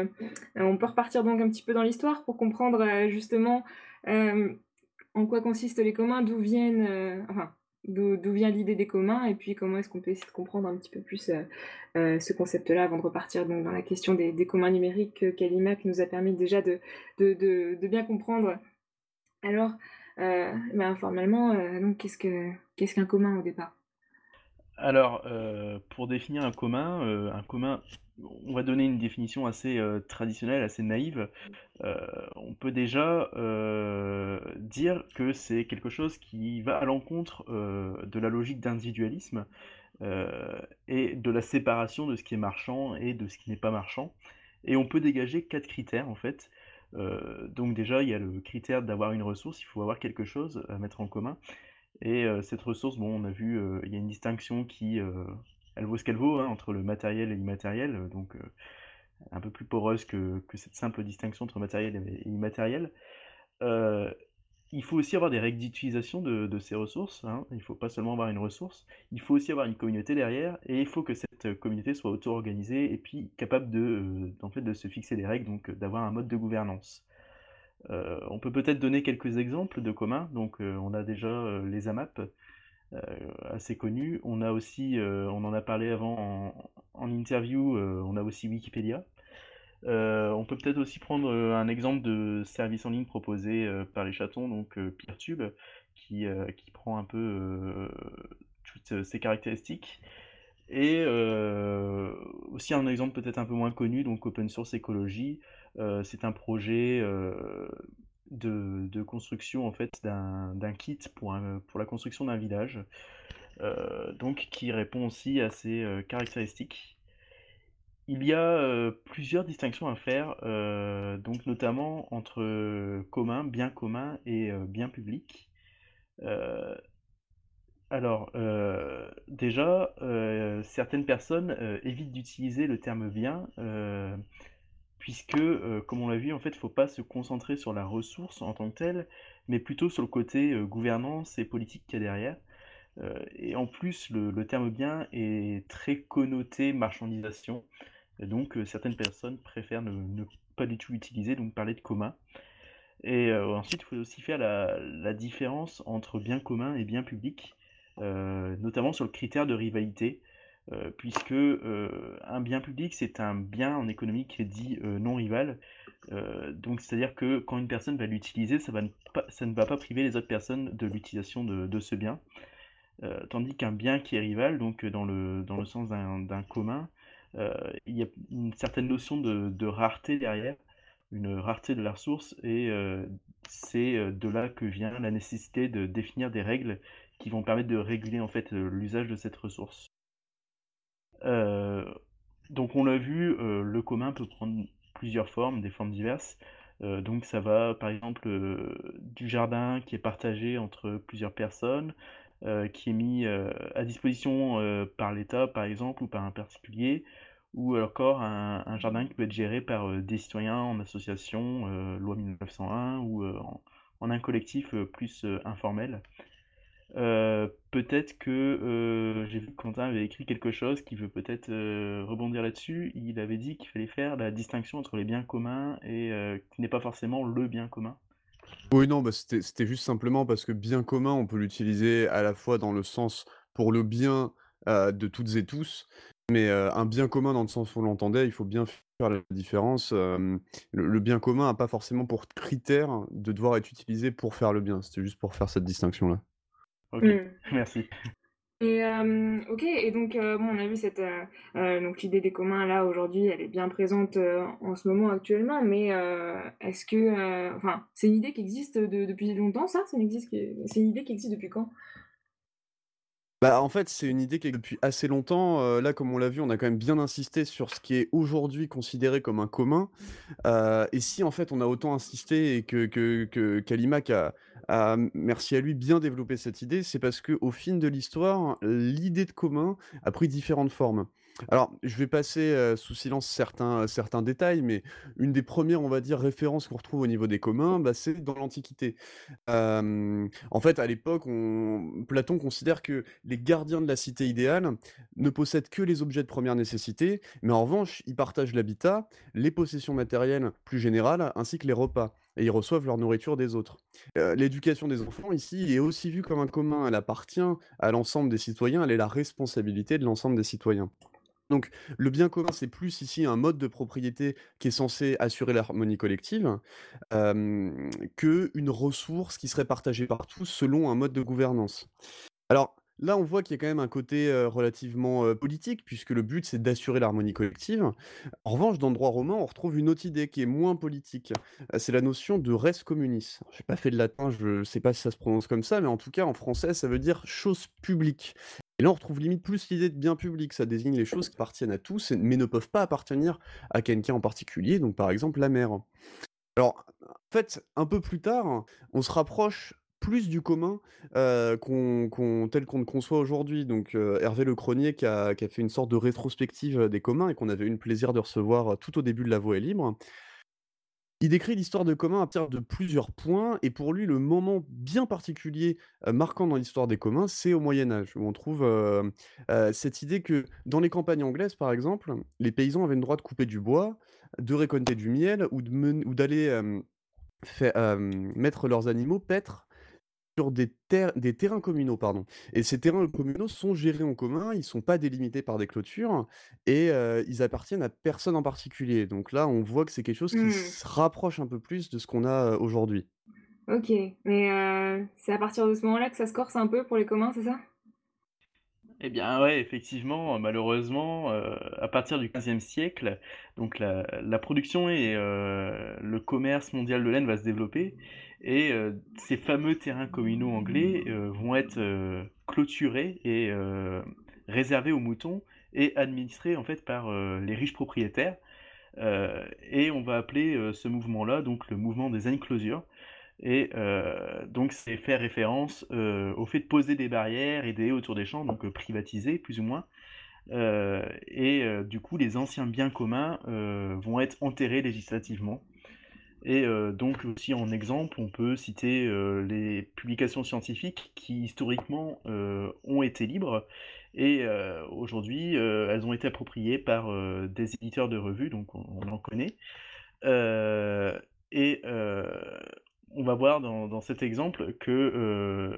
on peut repartir donc un petit peu dans l'histoire pour comprendre justement en quoi consistent les communs, d'où viennent. D'où vient l'idée des communs et puis comment est-ce qu'on peut essayer de comprendre un petit peu plus euh, euh, ce concept-là avant de repartir donc, dans la question des, communs numériques que Kalimac nous a permis déjà de, bien comprendre. Alors, euh, ben, formellement, euh, qu'est-ce que qu'est-ce qu'un commun au départ? Alors, pour définir un commun, un commun on va donner une définition assez euh, traditionnelle, assez naïve. Euh, on peut déjà euh, dire que c'est quelque chose qui va à l'encontre de la logique d'individualisme et de la séparation de ce qui est marchand et de ce qui n'est pas marchand. Et on peut dégager quatre critères en fait. donc déjà, il y a le critère d'avoir une ressource, il faut avoir quelque chose à mettre en commun. Et cette ressource, bon, on a vu, il y a une distinction qui elle vaut ce qu'elle vaut hein, entre le matériel et l'immatériel, euh, donc euh, un peu plus poreuse que, cette simple distinction entre matériel et, immatériel. il faut aussi avoir des règles d'utilisation de, ces ressources. Hein. Il ne faut pas seulement avoir une ressource, il faut aussi avoir une communauté derrière, et il faut que cette communauté soit auto-organisée et puis capable de, en fait, de se fixer des règles, donc d'avoir un mode de gouvernance. on peut peut-être donner quelques exemples de communs. Donc, on a déjà les AMAP, assez connus. On a aussi, on en a parlé avant en, interview, on a aussi Wikipédia. Euh, on peut peut-être aussi prendre euh, un exemple de service en ligne proposé euh, par les chatons, donc Peertube, qui, qui prend un peu toutes ces caractéristiques. Et aussi un exemple peut-être un peu moins connu, donc Open Source Écologie. c'est un projet de, construction en fait d'un kit pour, la construction d'un village, donc qui répond aussi à ces caractéristiques. Il y a plusieurs distinctions à faire, donc notamment entre commun, bien commun et bien public. alors, déjà, certaines personnes évitent d'utiliser le terme bien, puisque, comme on l'a vu, en fait, il ne faut pas se concentrer sur la ressource en tant que telle, mais plutôt sur le côté gouvernance et politique qu'il y a derrière. et en plus, le terme bien est très connoté marchandisation donc euh, certaines personnes préfèrent ne, pas du tout l'utiliser, donc parler de commun. Et euh, ensuite, il faut aussi faire la, différence entre bien commun et bien public, euh, notamment sur le critère de rivalité, puisque un bien public, c'est un bien en économie qui dit non rival. donc, c'est-à-dire que quand une personne va l'utiliser, ça, ne va pas priver les autres personnes de l'utilisation de, ce bien. tandis qu'un bien qui est rival, donc dans le, sens d'un commun, euh, il y a une certaine notion de, rareté derrière, une rareté de la ressource, et euh, c'est euh, de là que vient la nécessité de définir des règles qui vont permettre de réguler en fait l'usage de cette ressource. Donc on l'a vu, le commun peut prendre plusieurs formes, des formes diverses. donc ça va par exemple du jardin qui est partagé entre plusieurs personnes, euh, qui est mis euh, à disposition euh, par l'État, par exemple, ou par un particulier, ou encore un, jardin qui peut être géré par des citoyens en association, loi 1901, ou en, un collectif plus informel. Peut-être que j'ai vu que Quentin avait écrit quelque chose qui veut peut-être rebondir là-dessus. Il avait dit qu'il fallait faire la distinction entre les biens communs et qui n'est pas forcément le bien commun. Oui, non, bah, c'était juste simplement parce que bien commun, on peut l'utiliser à la fois dans le sens pour le bien, de toutes et tous, mais un bien commun dans le sens où on l'entendait, il faut bien faire la différence, le bien commun n'a pas forcément pour critère de devoir être utilisé pour faire le bien. C'était juste pour faire cette distinction-là. OK, mmh. merci. Et OK et donc bon, on a vu cette, donc l'idée des communs là aujourd'hui, elle est bien présente, en ce moment actuellement, mais est-ce que, enfin, c'est une idée qui existe depuis longtemps ça? c'est une idée qui existe depuis quand? Bah, en fait, c'est une idée qui est depuis assez longtemps, là, comme on l'a vu, on a quand même bien insisté sur ce qui est aujourd'hui considéré comme un commun, et si en fait on a autant insisté et que que Kalimak a merci à lui, bien développé cette idée, c'est parce que au fil de l'histoire, l'idée de commun a pris différentes formes. Alors, je vais passer sous silence certains, détails, mais une des premières, on va dire, références qu'on retrouve au niveau des communs, bah, c'est dans l'Antiquité. en fait, à l'époque, Platon considère que les gardiens de la cité idéale ne possèdent que les objets de première nécessité, mais en revanche, ils partagent l'habitat, les possessions matérielles plus générales, ainsi que les repas et ils reçoivent leur nourriture des autres. L'éducation des enfants ici est aussi vue comme un commun, elle appartient à l'ensemble des citoyens, elle est la responsabilité de l'ensemble des citoyens. Donc le bien commun, c'est plus ici un mode de propriété qui est censé assurer l'harmonie collective, qu'une ressource qui serait partagée par tous selon un mode de gouvernance. Alors là, on voit qu'il y a quand même un côté relativement politique, puisque le but c'est d'assurer l'harmonie collective. En revanche, dans le droit romain, on retrouve une autre idée qui est moins politique. c'est la notion de res communis. Je n'ai pas fait de latin, je ne sais pas si ça se prononce comme ça, mais en tout cas en français, ça veut dire chose publique. Et là, on retrouve limite plus l'idée de bien public. Ça désigne les choses qui appartiennent à tous, mais ne peuvent pas appartenir à quelqu'un en particulier, donc par exemple la mère. Alors, en fait, un peu plus tard, on se rapproche plus du commun tel qu'on le conçoit aujourd'hui. Donc Hervé Le Cronier qui a, qui a, fait une sorte de rétrospective des communs et qu'on avait eu le plaisir de recevoir tout au début de La Voix libre. Il décrit l'histoire de communs à partir de plusieurs points et pour lui, le moment bien particulier, marquant dans l'histoire des communs, c'est au Moyen Âge où on trouve, cette idée que dans les campagnes anglaises, par exemple, les paysans avaient le droit de couper du bois, de récolter du miel ou de d'aller, mettre leurs animaux paître sur des terrains communaux, pardon et ces terrains communaux sont gérés en commun, ils sont pas délimités par des clôtures et heu, ils appartiennent à personne en particulier. Donc là, on voit que c'est quelque chose qui Mmh. se rapproche un peu plus de ce qu'on a, heu, aujourd'hui. OK, mais heu, c'est à partir de ce moment-là que ça se corse un peu pour les communs, c'est ça? Eh bien ouais, effectivement, malheureusement, heu, à partir du XVe siècle, donc la production et heu, le commerce mondial de laine va se développer et heu, ces fameux terrains communaux anglais, vont être, clôturés et réservés aux moutons et administrés en fait par, les riches propriétaires, et on va appeler, ce mouvement-là donc le mouvement des enclosures et heu, donc c'est faire référence, heu, au fait de poser des barrières et des haies autour des champs, donc heu, privatiser plus ou moins, et du coup les anciens biens communs, vont être enterrés législativement. Et donc aussi en exemple, on peut citer, les publications scientifiques qui historiquement, ont été libres. Et aujourd'hui, elles ont été appropriées par, des éditeurs de revues, donc on on en connaît. Et on va voir dans cet exemple que,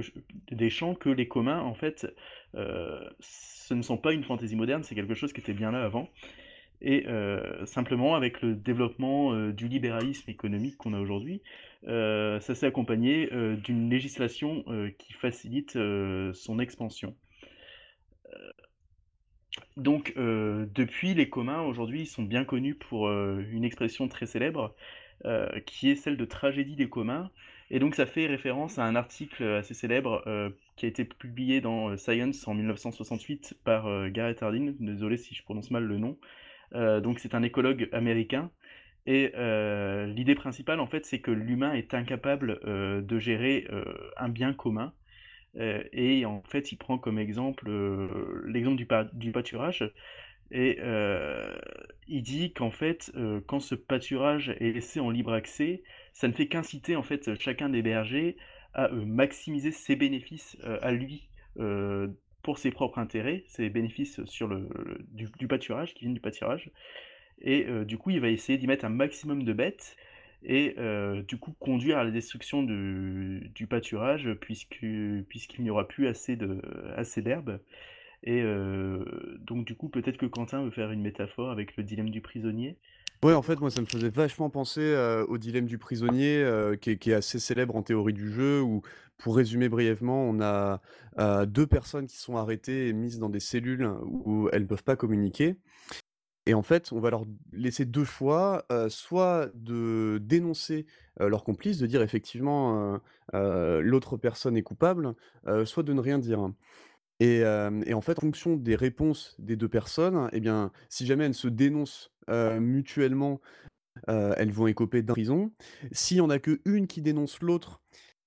ch des champs que les communs en fait, heu, ce ne sont pas une fantaisie moderne, c'est quelque chose qui était bien là avant et heu, simplement avec le développement, du libéralisme économique qu'on a aujourd'hui, ça s'est accompagné, d'une législation, qui facilite, son expansion. Donc depuis les communs aujourd'hui, sont bien connus pour, une expression très célèbre, qui est celle de tragédie des communs et donc ça fait référence à un article, assez célèbre, heu, qui a été publié dans, heu, Science en 1968 par, heu, Garrett Hardin. Désolé si je prononce mal le nom. Donc c'est un écologue américain et l'idée principale en fait, c'est que l'humain est incapable, de gérer, un bien commun, et en fait, il prend comme exemple, l'exemple du pâturage et heu, il dit qu'en fait, heu, quand ce pâturage est laissé en libre accès, ça ne fait qu'inciter en fait, chacun des bergers à, heu, maximiser ses bénéfices, à lui, pour ses propres intérêts, ses bénéfices sur le du pâturage, qui viennent du pâturage. Et du coup, il va essayer d'y mettre un maximum de bêtes et du coup, conduire à la destruction du du pâturage puisqu'il n'y aura plus assez de assez et heu, donc du coup, peut-être que Quentin veut faire une métaphore avec le dilemme du prisonnier? Ouais, en fait, moi, ça me faisait vachement penser, heu, au dilemme du prisonnier, heu, qui est assez célèbre en théorie du jeu où, pour résumer brièvement, on a, heu, 2 personnes qui sont arrêtées et mises dans des cellules où elles peuvent pas communiquer et en fait, on va leur laisser 2 choix, soit de dénoncer, leur complice, de dire effectivement, l'autre personne est coupable, soit de ne rien dire et en fait, en fonction des réponses des 2 personnes et bien, si jamais elles se dénoncent, mutuellement, elles vont écoper d prison. S'il y en a qu'1 qui dénonce l'autre,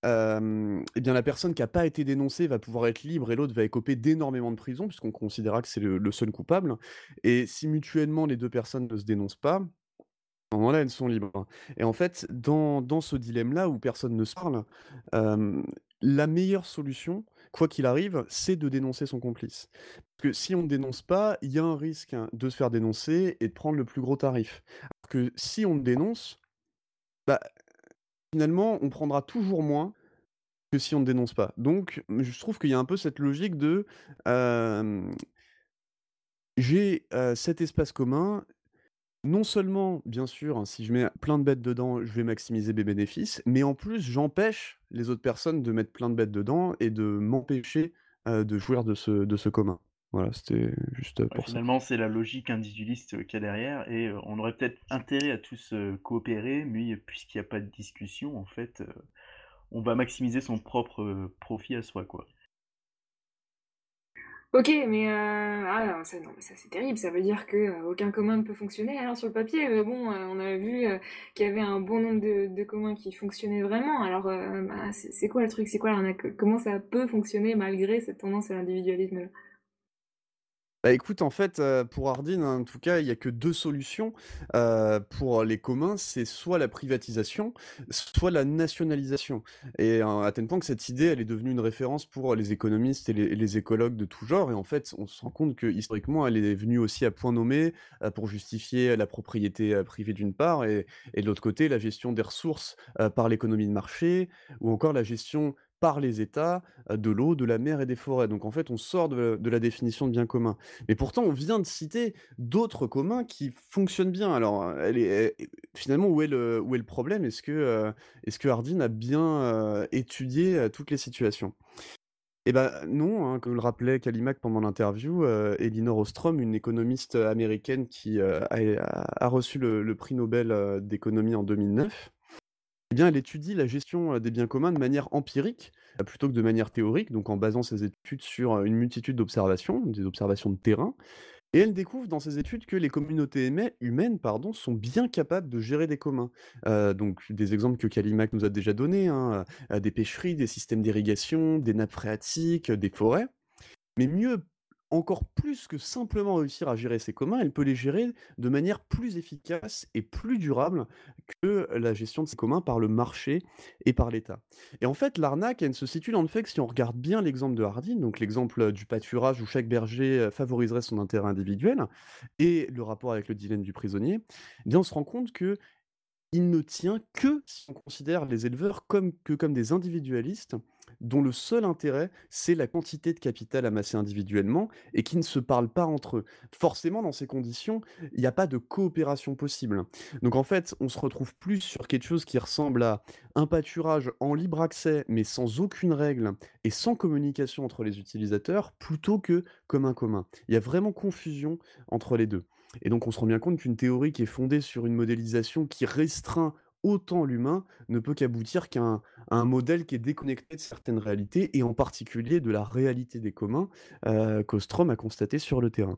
et bien, la personne qui a pas été dénoncée va pouvoir être libre et l'autre va écoper d'énormément de prison puisqu'on considérera que c'est le seul coupable et si mutuellement les 2 personnes ne se dénoncent pas, à ce moment-là, elles sont libres et en fait, dans dans ce dilemme-là où personne ne se parle, la meilleure solution, quoi qu'il arrive, c'est de dénoncer son complice. Que si on dénonce pas, il y a un risque de se faire dénoncer et de prendre le plus gros tarif. Que si on dénonce, bah, finalement, on prendra toujours moins que si on ne dénonce pas. Donc je trouve qu'il y a un peu cette logique de, j'ai, cet espace commun. Non seulement, bien sûr, si je mets plein de bêtes dedans, je vais maximiser mes bénéfices, mais en plus, j'empêche les autres personnes de mettre plein de bêtes dedans et de m'empêcher, de jouir de ce de ce commun. Voilà, c'était juste Ouais, pour ça. finalement, c'est la logique individualiste qu'il y a derrière et on aurait peut-être intérêt à tous, coopérer, mais puisqu'il y a pas de discussion, en fait, on va maximiser son propre, profit à soi, quoi. OK, mais heu, ah ça non, ça c'est terrible, ça veut dire que, heu, aucun commun ne peut fonctionner alors sur le papier, mais bon, heu, on a vu, qu'il y avait un bon nombre de communs qui fonctionnaient vraiment. Alors, bah, c'est quoi le truc? C'est quoi? Comment ça peut fonctionner malgré cette tendance à l'individualisme-là? Bah écoute, en fait, pour Hardin, en tout cas, il n'y a que deux solutions pour les communs, c'est soit la privatisation, soit la nationalisation. Et à tel point que cette idée, elle est devenue une référence pour les économistes et les, écologues de tout genre. Et en fait, on se rend compte que historiquement, elle est venue aussi à point nommé pour justifier la propriété privée d'une part, et de l'autre côté, la gestion des ressources par l'économie de marché, ou encore la gestion par les États de l'eau, de la mer et des forêts. Donc en fait, on sort de, la définition de bien commun. Mais pourtant, on vient de citer d'autres communs qui fonctionnent bien. Alors, finalement, où est le, problème? Est-ce que, Hardin a bien étudié toutes les situations? Eh ben non, hein, comme le rappelait Kalimak pendant l'interview, Elinor Ostrom, une économiste américaine qui a, reçu le prix Nobel d'économie en 2009, eh elle étudie la gestion des biens communs de manière empirique, plutôt que de manière théorique, donc en basant ses études sur une multitude d'observations, des observations de terrain. Et elle découvre dans ses études que les communautés humaines pardon, sont bien capables de gérer des communs. donc des exemples que Kalimak nous a déjà donnés, hein, des pêcheries, des systèmes d'irrigation, des nappes phréatiques, des forêts. Mais mieux encore plus que simplement réussir à gérer ses communs, elle peut les gérer de manière plus efficace et plus durable que la gestion de ses communs par le marché et par l'État. Et en fait, l'arnaque, elle se situe dans le fait que si on regarde bien l'exemple de Hardin, donc l'exemple du pâturage où chaque berger euh, favoriserait son intérêt individuel, et le rapport avec le dilemme du prisonnier, eh bien on se rend compte que il ne tient que si on considère les éleveurs comme, que comme des individualistes dont le seul intérêt, c'est la quantité de capital amassé individuellement et qui ne se parlent pas entre eux. Forcément, dans ces conditions, il n'y a pas de coopération possible. Donc en fait, on se retrouve plus sur quelque chose qui ressemble à un pâturage en libre accès, mais sans aucune règle et sans communication entre les utilisateurs, plutôt que comme un commun. Il y a vraiment confusion entre les deux. Et donc on se rend bien compte qu'une théorie qui est fondée sur une modélisation qui restreint autant l'humain ne peut qu'aboutir qu'à un, modèle qui est déconnecté de certaines réalités, et en particulier de la réalité des communs euh, qu'Ostrom a constaté sur le terrain.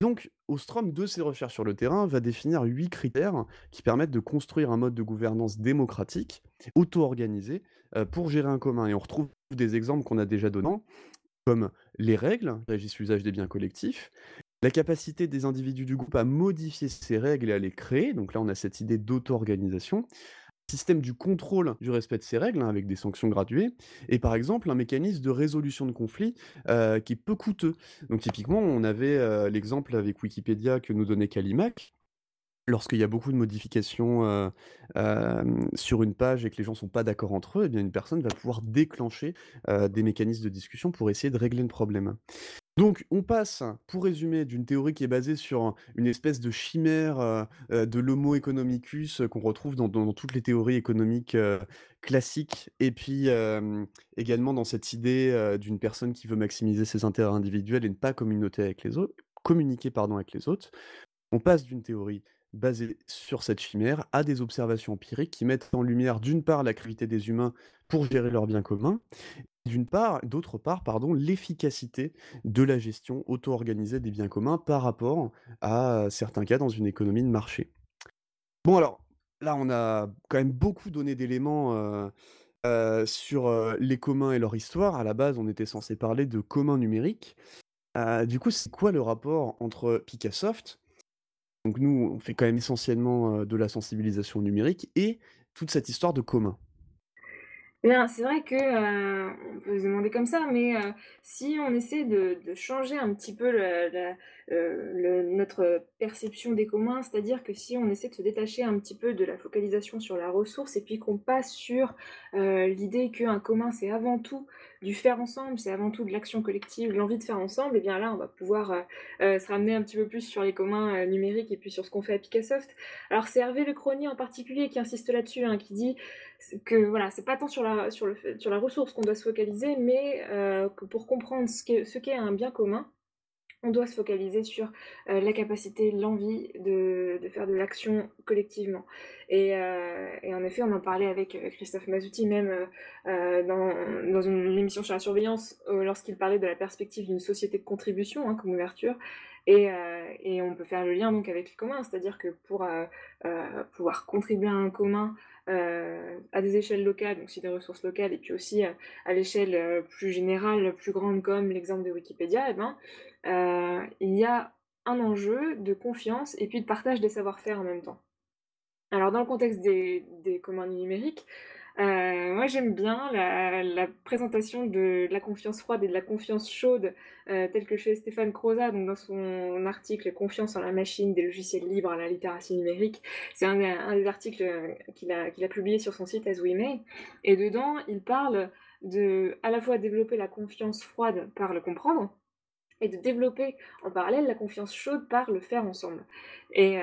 Donc, Ostrom, de ses recherches sur le terrain, va définir huit critères qui permettent de construire un mode de gouvernance démocratique, auto-organisé, euh, pour gérer un commun. Et on retrouve des exemples qu'on a déjà donnés, comme les règles, régissent l'usage des biens collectifs, la capacité des individus du groupe à modifier ces règles et à les créer, donc là on a cette idée d'auto-organisation, système du contrôle du respect de ces règles, hein, avec des sanctions graduées, et par exemple un mécanisme de résolution de conflits euh, qui est peu coûteux. Donc typiquement, on avait euh, l'exemple avec Wikipédia que nous donnait Kalimak, lorsqu'il y a beaucoup de modifications euh, sur une page et que les gens ne sont pas d'accord entre eux, eh bien une personne va pouvoir déclencher des mécanismes de discussion pour essayer de régler le problème. Donc, on passe, pour résumer, d'une théorie qui est basée sur une espèce de chimère euh, euh, de l'homo economicus euh, qu'on retrouve dans, toutes les théories économiques classiques, et puis également dans cette idée d'une personne qui veut maximiser ses intérêts individuels et ne pas communiquer avec les autres, communiquer pardon, avec les autres. On passe d'une théorie basée sur cette chimère à des observations empiriques qui mettent en lumière d'une part l'activité des humains pour gérer leurs biens communs, d'une part, d'autre part, pardon, l'efficacité de la gestion auto-organisée des biens communs par rapport à certains cas dans une économie de marché. Bon alors, là on a quand même beaucoup donné d'éléments sur les communs et leur histoire. À la base, on était censé parler de communs numériques. du coup, c'est quoi le rapport entre Picassoft donc nous, on fait quand même essentiellement de la sensibilisation numérique et toute cette histoire de commun. Bien, c'est vrai que, euh, on peut se demander comme ça, mais euh, si on essaie de de changer un petit peu le euh, notre perception des communs, c'est-à-dire que si on essaie de se détacher un petit peu de la focalisation sur la ressource et puis qu'on passe sur, l'idée qu'un commun, c'est avant tout du faire ensemble, c'est avant tout de l'action collective, l'envie de faire ensemble et bien là, on va pouvoir, se ramener un petit peu plus sur les communs, numériques et puis sur ce qu'on fait à Picassoft. Alors c'est Hervé Lecronier en particulier qui insiste là-dessus, hein, qui dit que voilà, c'est pas tant sur la, sur, la ressource qu'on doit se focaliser, mais euh, que pour comprendre ce qu'est un bien commun, on doit se focaliser sur euh, la capacité, l'envie de, faire de l'action collectivement. Et, euh, et, en effet, on en parlait avec Christophe Mazouti, même euh, dans, dans, une émission sur la surveillance, lorsqu'il parlait de la perspective d'une société de contribution hein, comme ouverture. Et, et, on peut faire le lien donc avec les communs, c'est-à-dire que pour pouvoir contribuer à un commun à des échelles locales, donc aussi des ressources locales, et puis aussi à l'échelle plus générale, plus grande comme l'exemple de Wikipédia, eh ben, il y a un enjeu de confiance et puis de partage des savoir-faire en même temps. Alors dans le contexte des communs numériques, euh, moi j'aime bien la, présentation de, la confiance froide et de la confiance chaude, euh, telle que fait Stéphane Croza donc dans son article Confiance en la machine, des logiciels libres à la littératie numérique. C'est un, des articles euh, qu'il a, publié sur son site As We May. Et dedans, il parle de à la fois développer la confiance froide par le comprendre, et de développer en parallèle la confiance chaude par le faire ensemble. Et,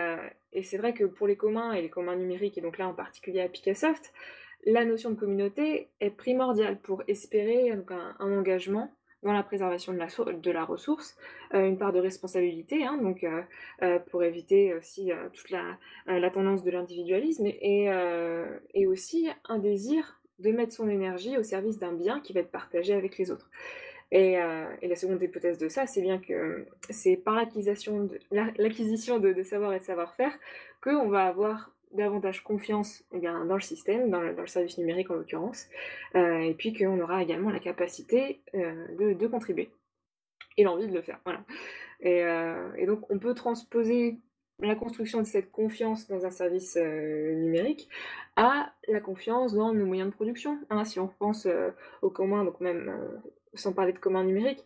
et c'est vrai que pour les communs et les communs numériques, et donc là en particulier à Picassoft, la notion de communauté est primordiale pour espérer un, engagement dans la préservation de la, ressource, euh, une part de responsabilité, hein, donc euh, euh, pour éviter aussi toute la, tendance de l'individualisme, et, aussi un désir de mettre son énergie au service d'un bien qui va être partagé avec les autres. Et, la seconde hypothèse de ça, c'est bien que c'est par l'acquisition de, l'acquisition de, de, savoir et de savoir-faire qu'on va avoir davantage confiance eh dans le système, dans le, service numérique en l'occurrence, euh, et puis qu'on aura également la capacité euh, de, contribuer et l'envie de le faire. Euh, et, donc on peut transposer la construction de cette confiance dans un service numérique à la confiance dans nos moyens de production. Hein, si on pense au commun, donc même sans parler de commun numérique,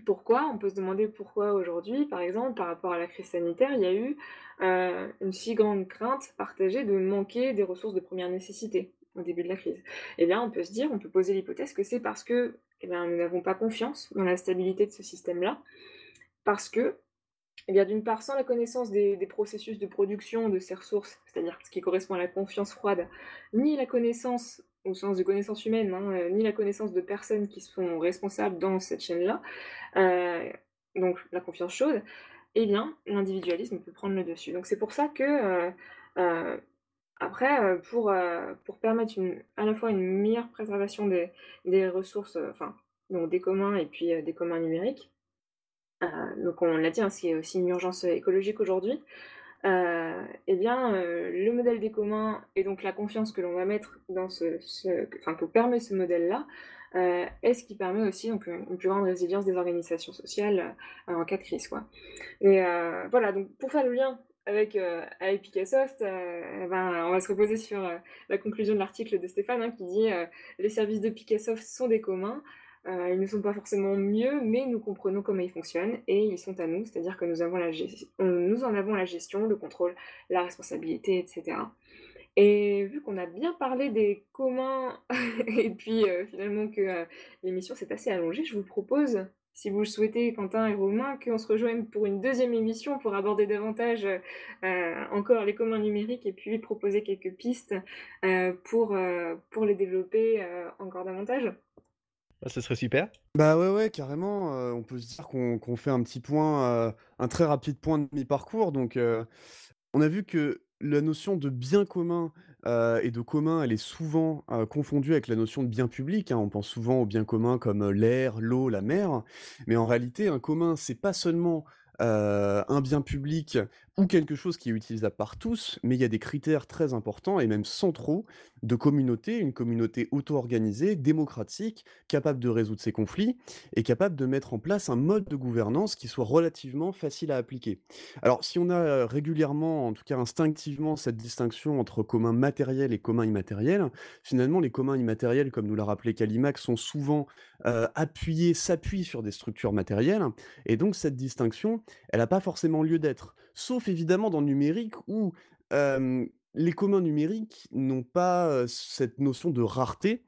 pourquoi On peut se demander pourquoi aujourd'hui, par exemple, par rapport à la crise sanitaire, il y a eu euh, une si grande crainte partagée de manquer des ressources de première nécessité au début de la crise. Eh bien, on peut se dire, on peut poser l'hypothèse que c'est parce que eh nous n'avons pas confiance dans la stabilité de ce système-là, parce que, eh bien, d'une part, sans la connaissance des, processus de production de ces ressources, c'est-à-dire ce qui correspond à la confiance froide, ni la connaissance au sens de connaissance humaine, hein, euh, ni la connaissance de personnes qui sont responsables dans cette chaîne-là, euh, donc la confiance chaude, eh bien, l'individualisme peut prendre le dessus. Donc c'est pour ça que, euh, après, pour, pour permettre une, à la fois une meilleure préservation des, des ressources, enfin, donc des communs et puis des communs numériques, donc on l'a dit, hein, c'est aussi une urgence écologique aujourd'hui, euh, eh bien, euh, le modèle des communs et donc la confiance que l'on va mettre dans ce, enfin, que permet ce modèle-là, euh, est ce qui permet aussi donc une plus grande résilience des organisations sociales en cas de crise, quoi. Et voilà, donc pour faire le lien avec, avec Picassoft, eh ben, on va se reposer sur la conclusion de l'article de Stéphane hein, qui dit les services de Picassoft sont des communs. Euh, ils ne sont pas forcément mieux, mais nous comprenons comment ils fonctionnent et ils sont à nous, c'est-à-dire que nous, avons la nous en avons la gestion, le contrôle, la responsabilité, etc. Et vu qu'on a bien parlé des communs et puis euh, finalement que euh, l'émission s'est assez allongée, je vous propose, si vous le souhaitez, Quentin et Romain, qu'on se rejoigne pour une deuxième émission pour aborder davantage encore les communs numériques et puis proposer quelques pistes pour, pour les développer encore davantage. Bah, serait super. Bah ouais, ouais, carrément. Euh, on peut se dire qu'on fait un petit point, euh, un très rapide point de mi-parcours. Donc, euh, on a vu que la notion de bien commun et de commun, elle est souvent confondue avec la notion de bien public. Hein. On pense souvent au bien commun comme l'air, l'eau, la mer. Mais en réalité, un commun, c'est pas seulement un bien public ou quelque chose qui est utilisable par tous, mais il y a des critères très importants et même centraux de communauté, une communauté auto-organisée, démocratique, capable de résoudre ses conflits et capable de mettre en place un mode de gouvernance qui soit relativement facile à appliquer. Alors si on a régulièrement, en tout cas instinctivement, cette distinction entre commun matériel et commun immatériel, finalement les communs immatériels, comme nous l'a rappelé Calimax, sont souvent appuyés, s'appuient sur des structures matérielles, et donc cette distinction, elle n'a pas forcément lieu d'être sauf évidemment dans le numérique où les communs numériques n'ont pas cette notion de rareté.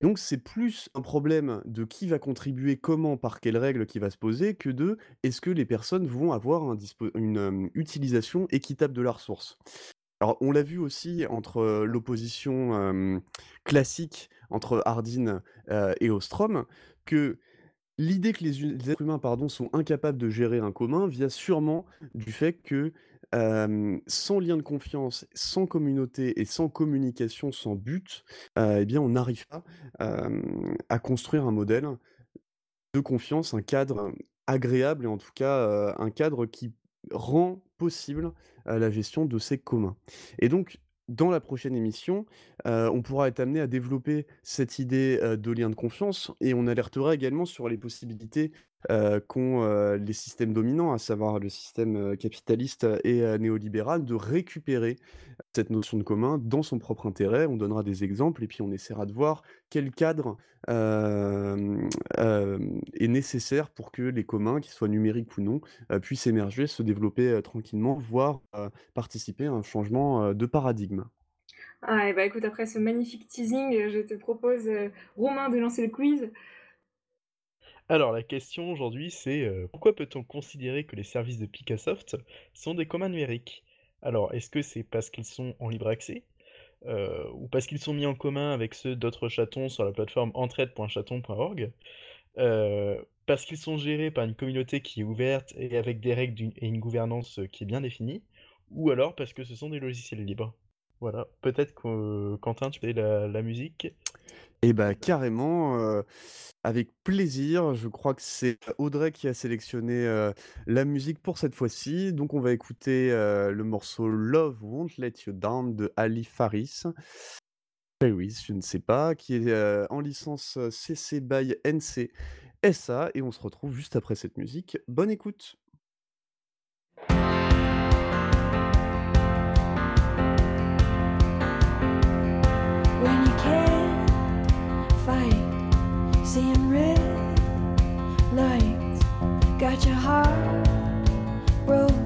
Donc c'est plus un problème de qui va contribuer, comment, par quelles règles qui va se poser, que de est-ce que les personnes vont avoir une utilisation équitable de la ressource. Alors on l'a vu aussi entre l'opposition classique entre Hardin et Ostrom, que L'idée que les, êtres humains pardon, sont incapables de gérer un commun vient sûrement du fait que sans lien de confiance, sans communauté et sans communication, sans but, eh bien on n'arrive pas à construire un modèle de confiance, un cadre agréable et en tout cas, un cadre qui rend possible, la gestion de ces communs. Et donc dans la prochaine émission, heu, on pourra être amené à développer cette idée, heu, de lien de confiance et on alertera également sur les possibilités, heu, qu'ont, heu, les systèmes dominants, à savoir le système, heu, capitaliste et heu, néolibéral, de récupérer cette notion de commun dans son propre intérêt. On donnera des exemples et puis on essaiera de voir quel cadre, est nécessaire pour que les communs, qu'ils soient numériques ou non, puissent émerger, se développer, tranquillement, voire, participer à un changement, de paradigme. Ah bah, écoute, après ce magnifique teasing, je te propose, Romain, de lancer le quiz. Alors la question aujourd'hui c'est, heu, pourquoi peut-on considérer que les services de Picassoft sont des communs numériques? Alors est-ce que c'est parce qu'ils sont en libre accès? Heu, ou parce qu'ils sont mis en commun avec ceux d'autres chatons sur la plateforme entraide.chaton.org? Heu, parce qu'ils sont gérés par une communauté qui est ouverte et avec des règles et une gouvernance, qui est bien définie? Ou alors parce que ce sont des logiciels libres? Voilà, peut-être que Quentin tu fais la musique? Et bah, carrément, avec plaisir. Je crois que c'est Audrey qui a sélectionné, la musique pour cette fois-ci. Donc on va écouter, le morceau Love Won't Let You Down de Ali Farris. Farris, je ne sais pas, qui est, en licence, CC BY NC SA et on se retrouve juste après cette musique. Bonne écoute! Seeing red lights, got your heart broke,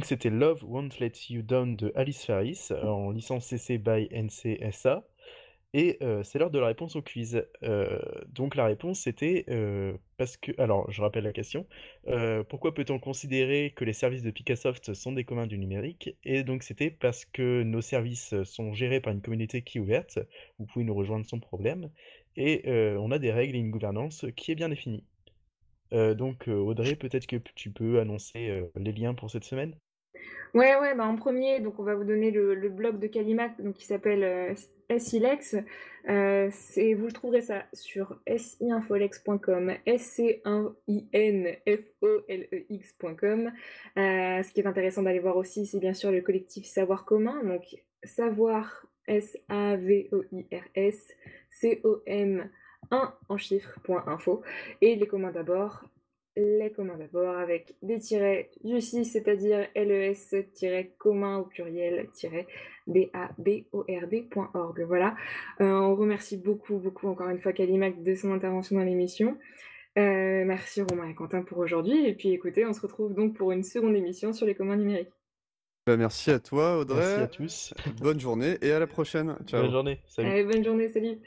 Donc c'était Love Won't Let You Down de Alice Faris en licence CC by NCSA. Et euh, c'est l'heure de la réponse au quiz. Euh, donc la réponse c'était euh, parce que... Alors je rappelle la question. Euh, pourquoi peut-on considérer que les services de Picassoft sont des communs du numérique? Et donc c'était parce que nos services sont gérés par une communauté qui est ouverte. Vous pouvez nous rejoindre sans problème. Et euh, on a des règles et une gouvernance qui est bien définie. Euh, donc euh, Audrey, peut-être que tu peux annoncer euh, les liens pour cette semaine? Ouais, ouais, bah en premier, donc on va vous donner le, blog de Calimac donc qui s'appelle euh, SILEX. Euh, vous le trouverez ça sur sinfolex.com, S-C-I-N-F-O-L-E-X.com. Euh, ce qui est intéressant d'aller voir aussi, c'est bien sûr le collectif Savoir commun, donc savoir, S-A-V-O-I-R-S, C-O-M, 1 en chiffres, point info, et les communs d'abord, les communs d'abord avec des tirets du 6, c'est-à-dire les-commun au pluriel b-a-b-o-r-d.org. Voilà. Euh, on remercie beaucoup, beaucoup encore une fois Kalimac de son intervention dans l'émission. Euh, merci Romain et Quentin pour aujourd'hui. Et puis écoutez, on se retrouve donc pour une seconde émission sur les communs numériques. Bah, merci à toi, Audrey. Merci à tous. Bonne journée et à la prochaine. Ciao. Bonne journée. Salut. Allez, bonne journée, salut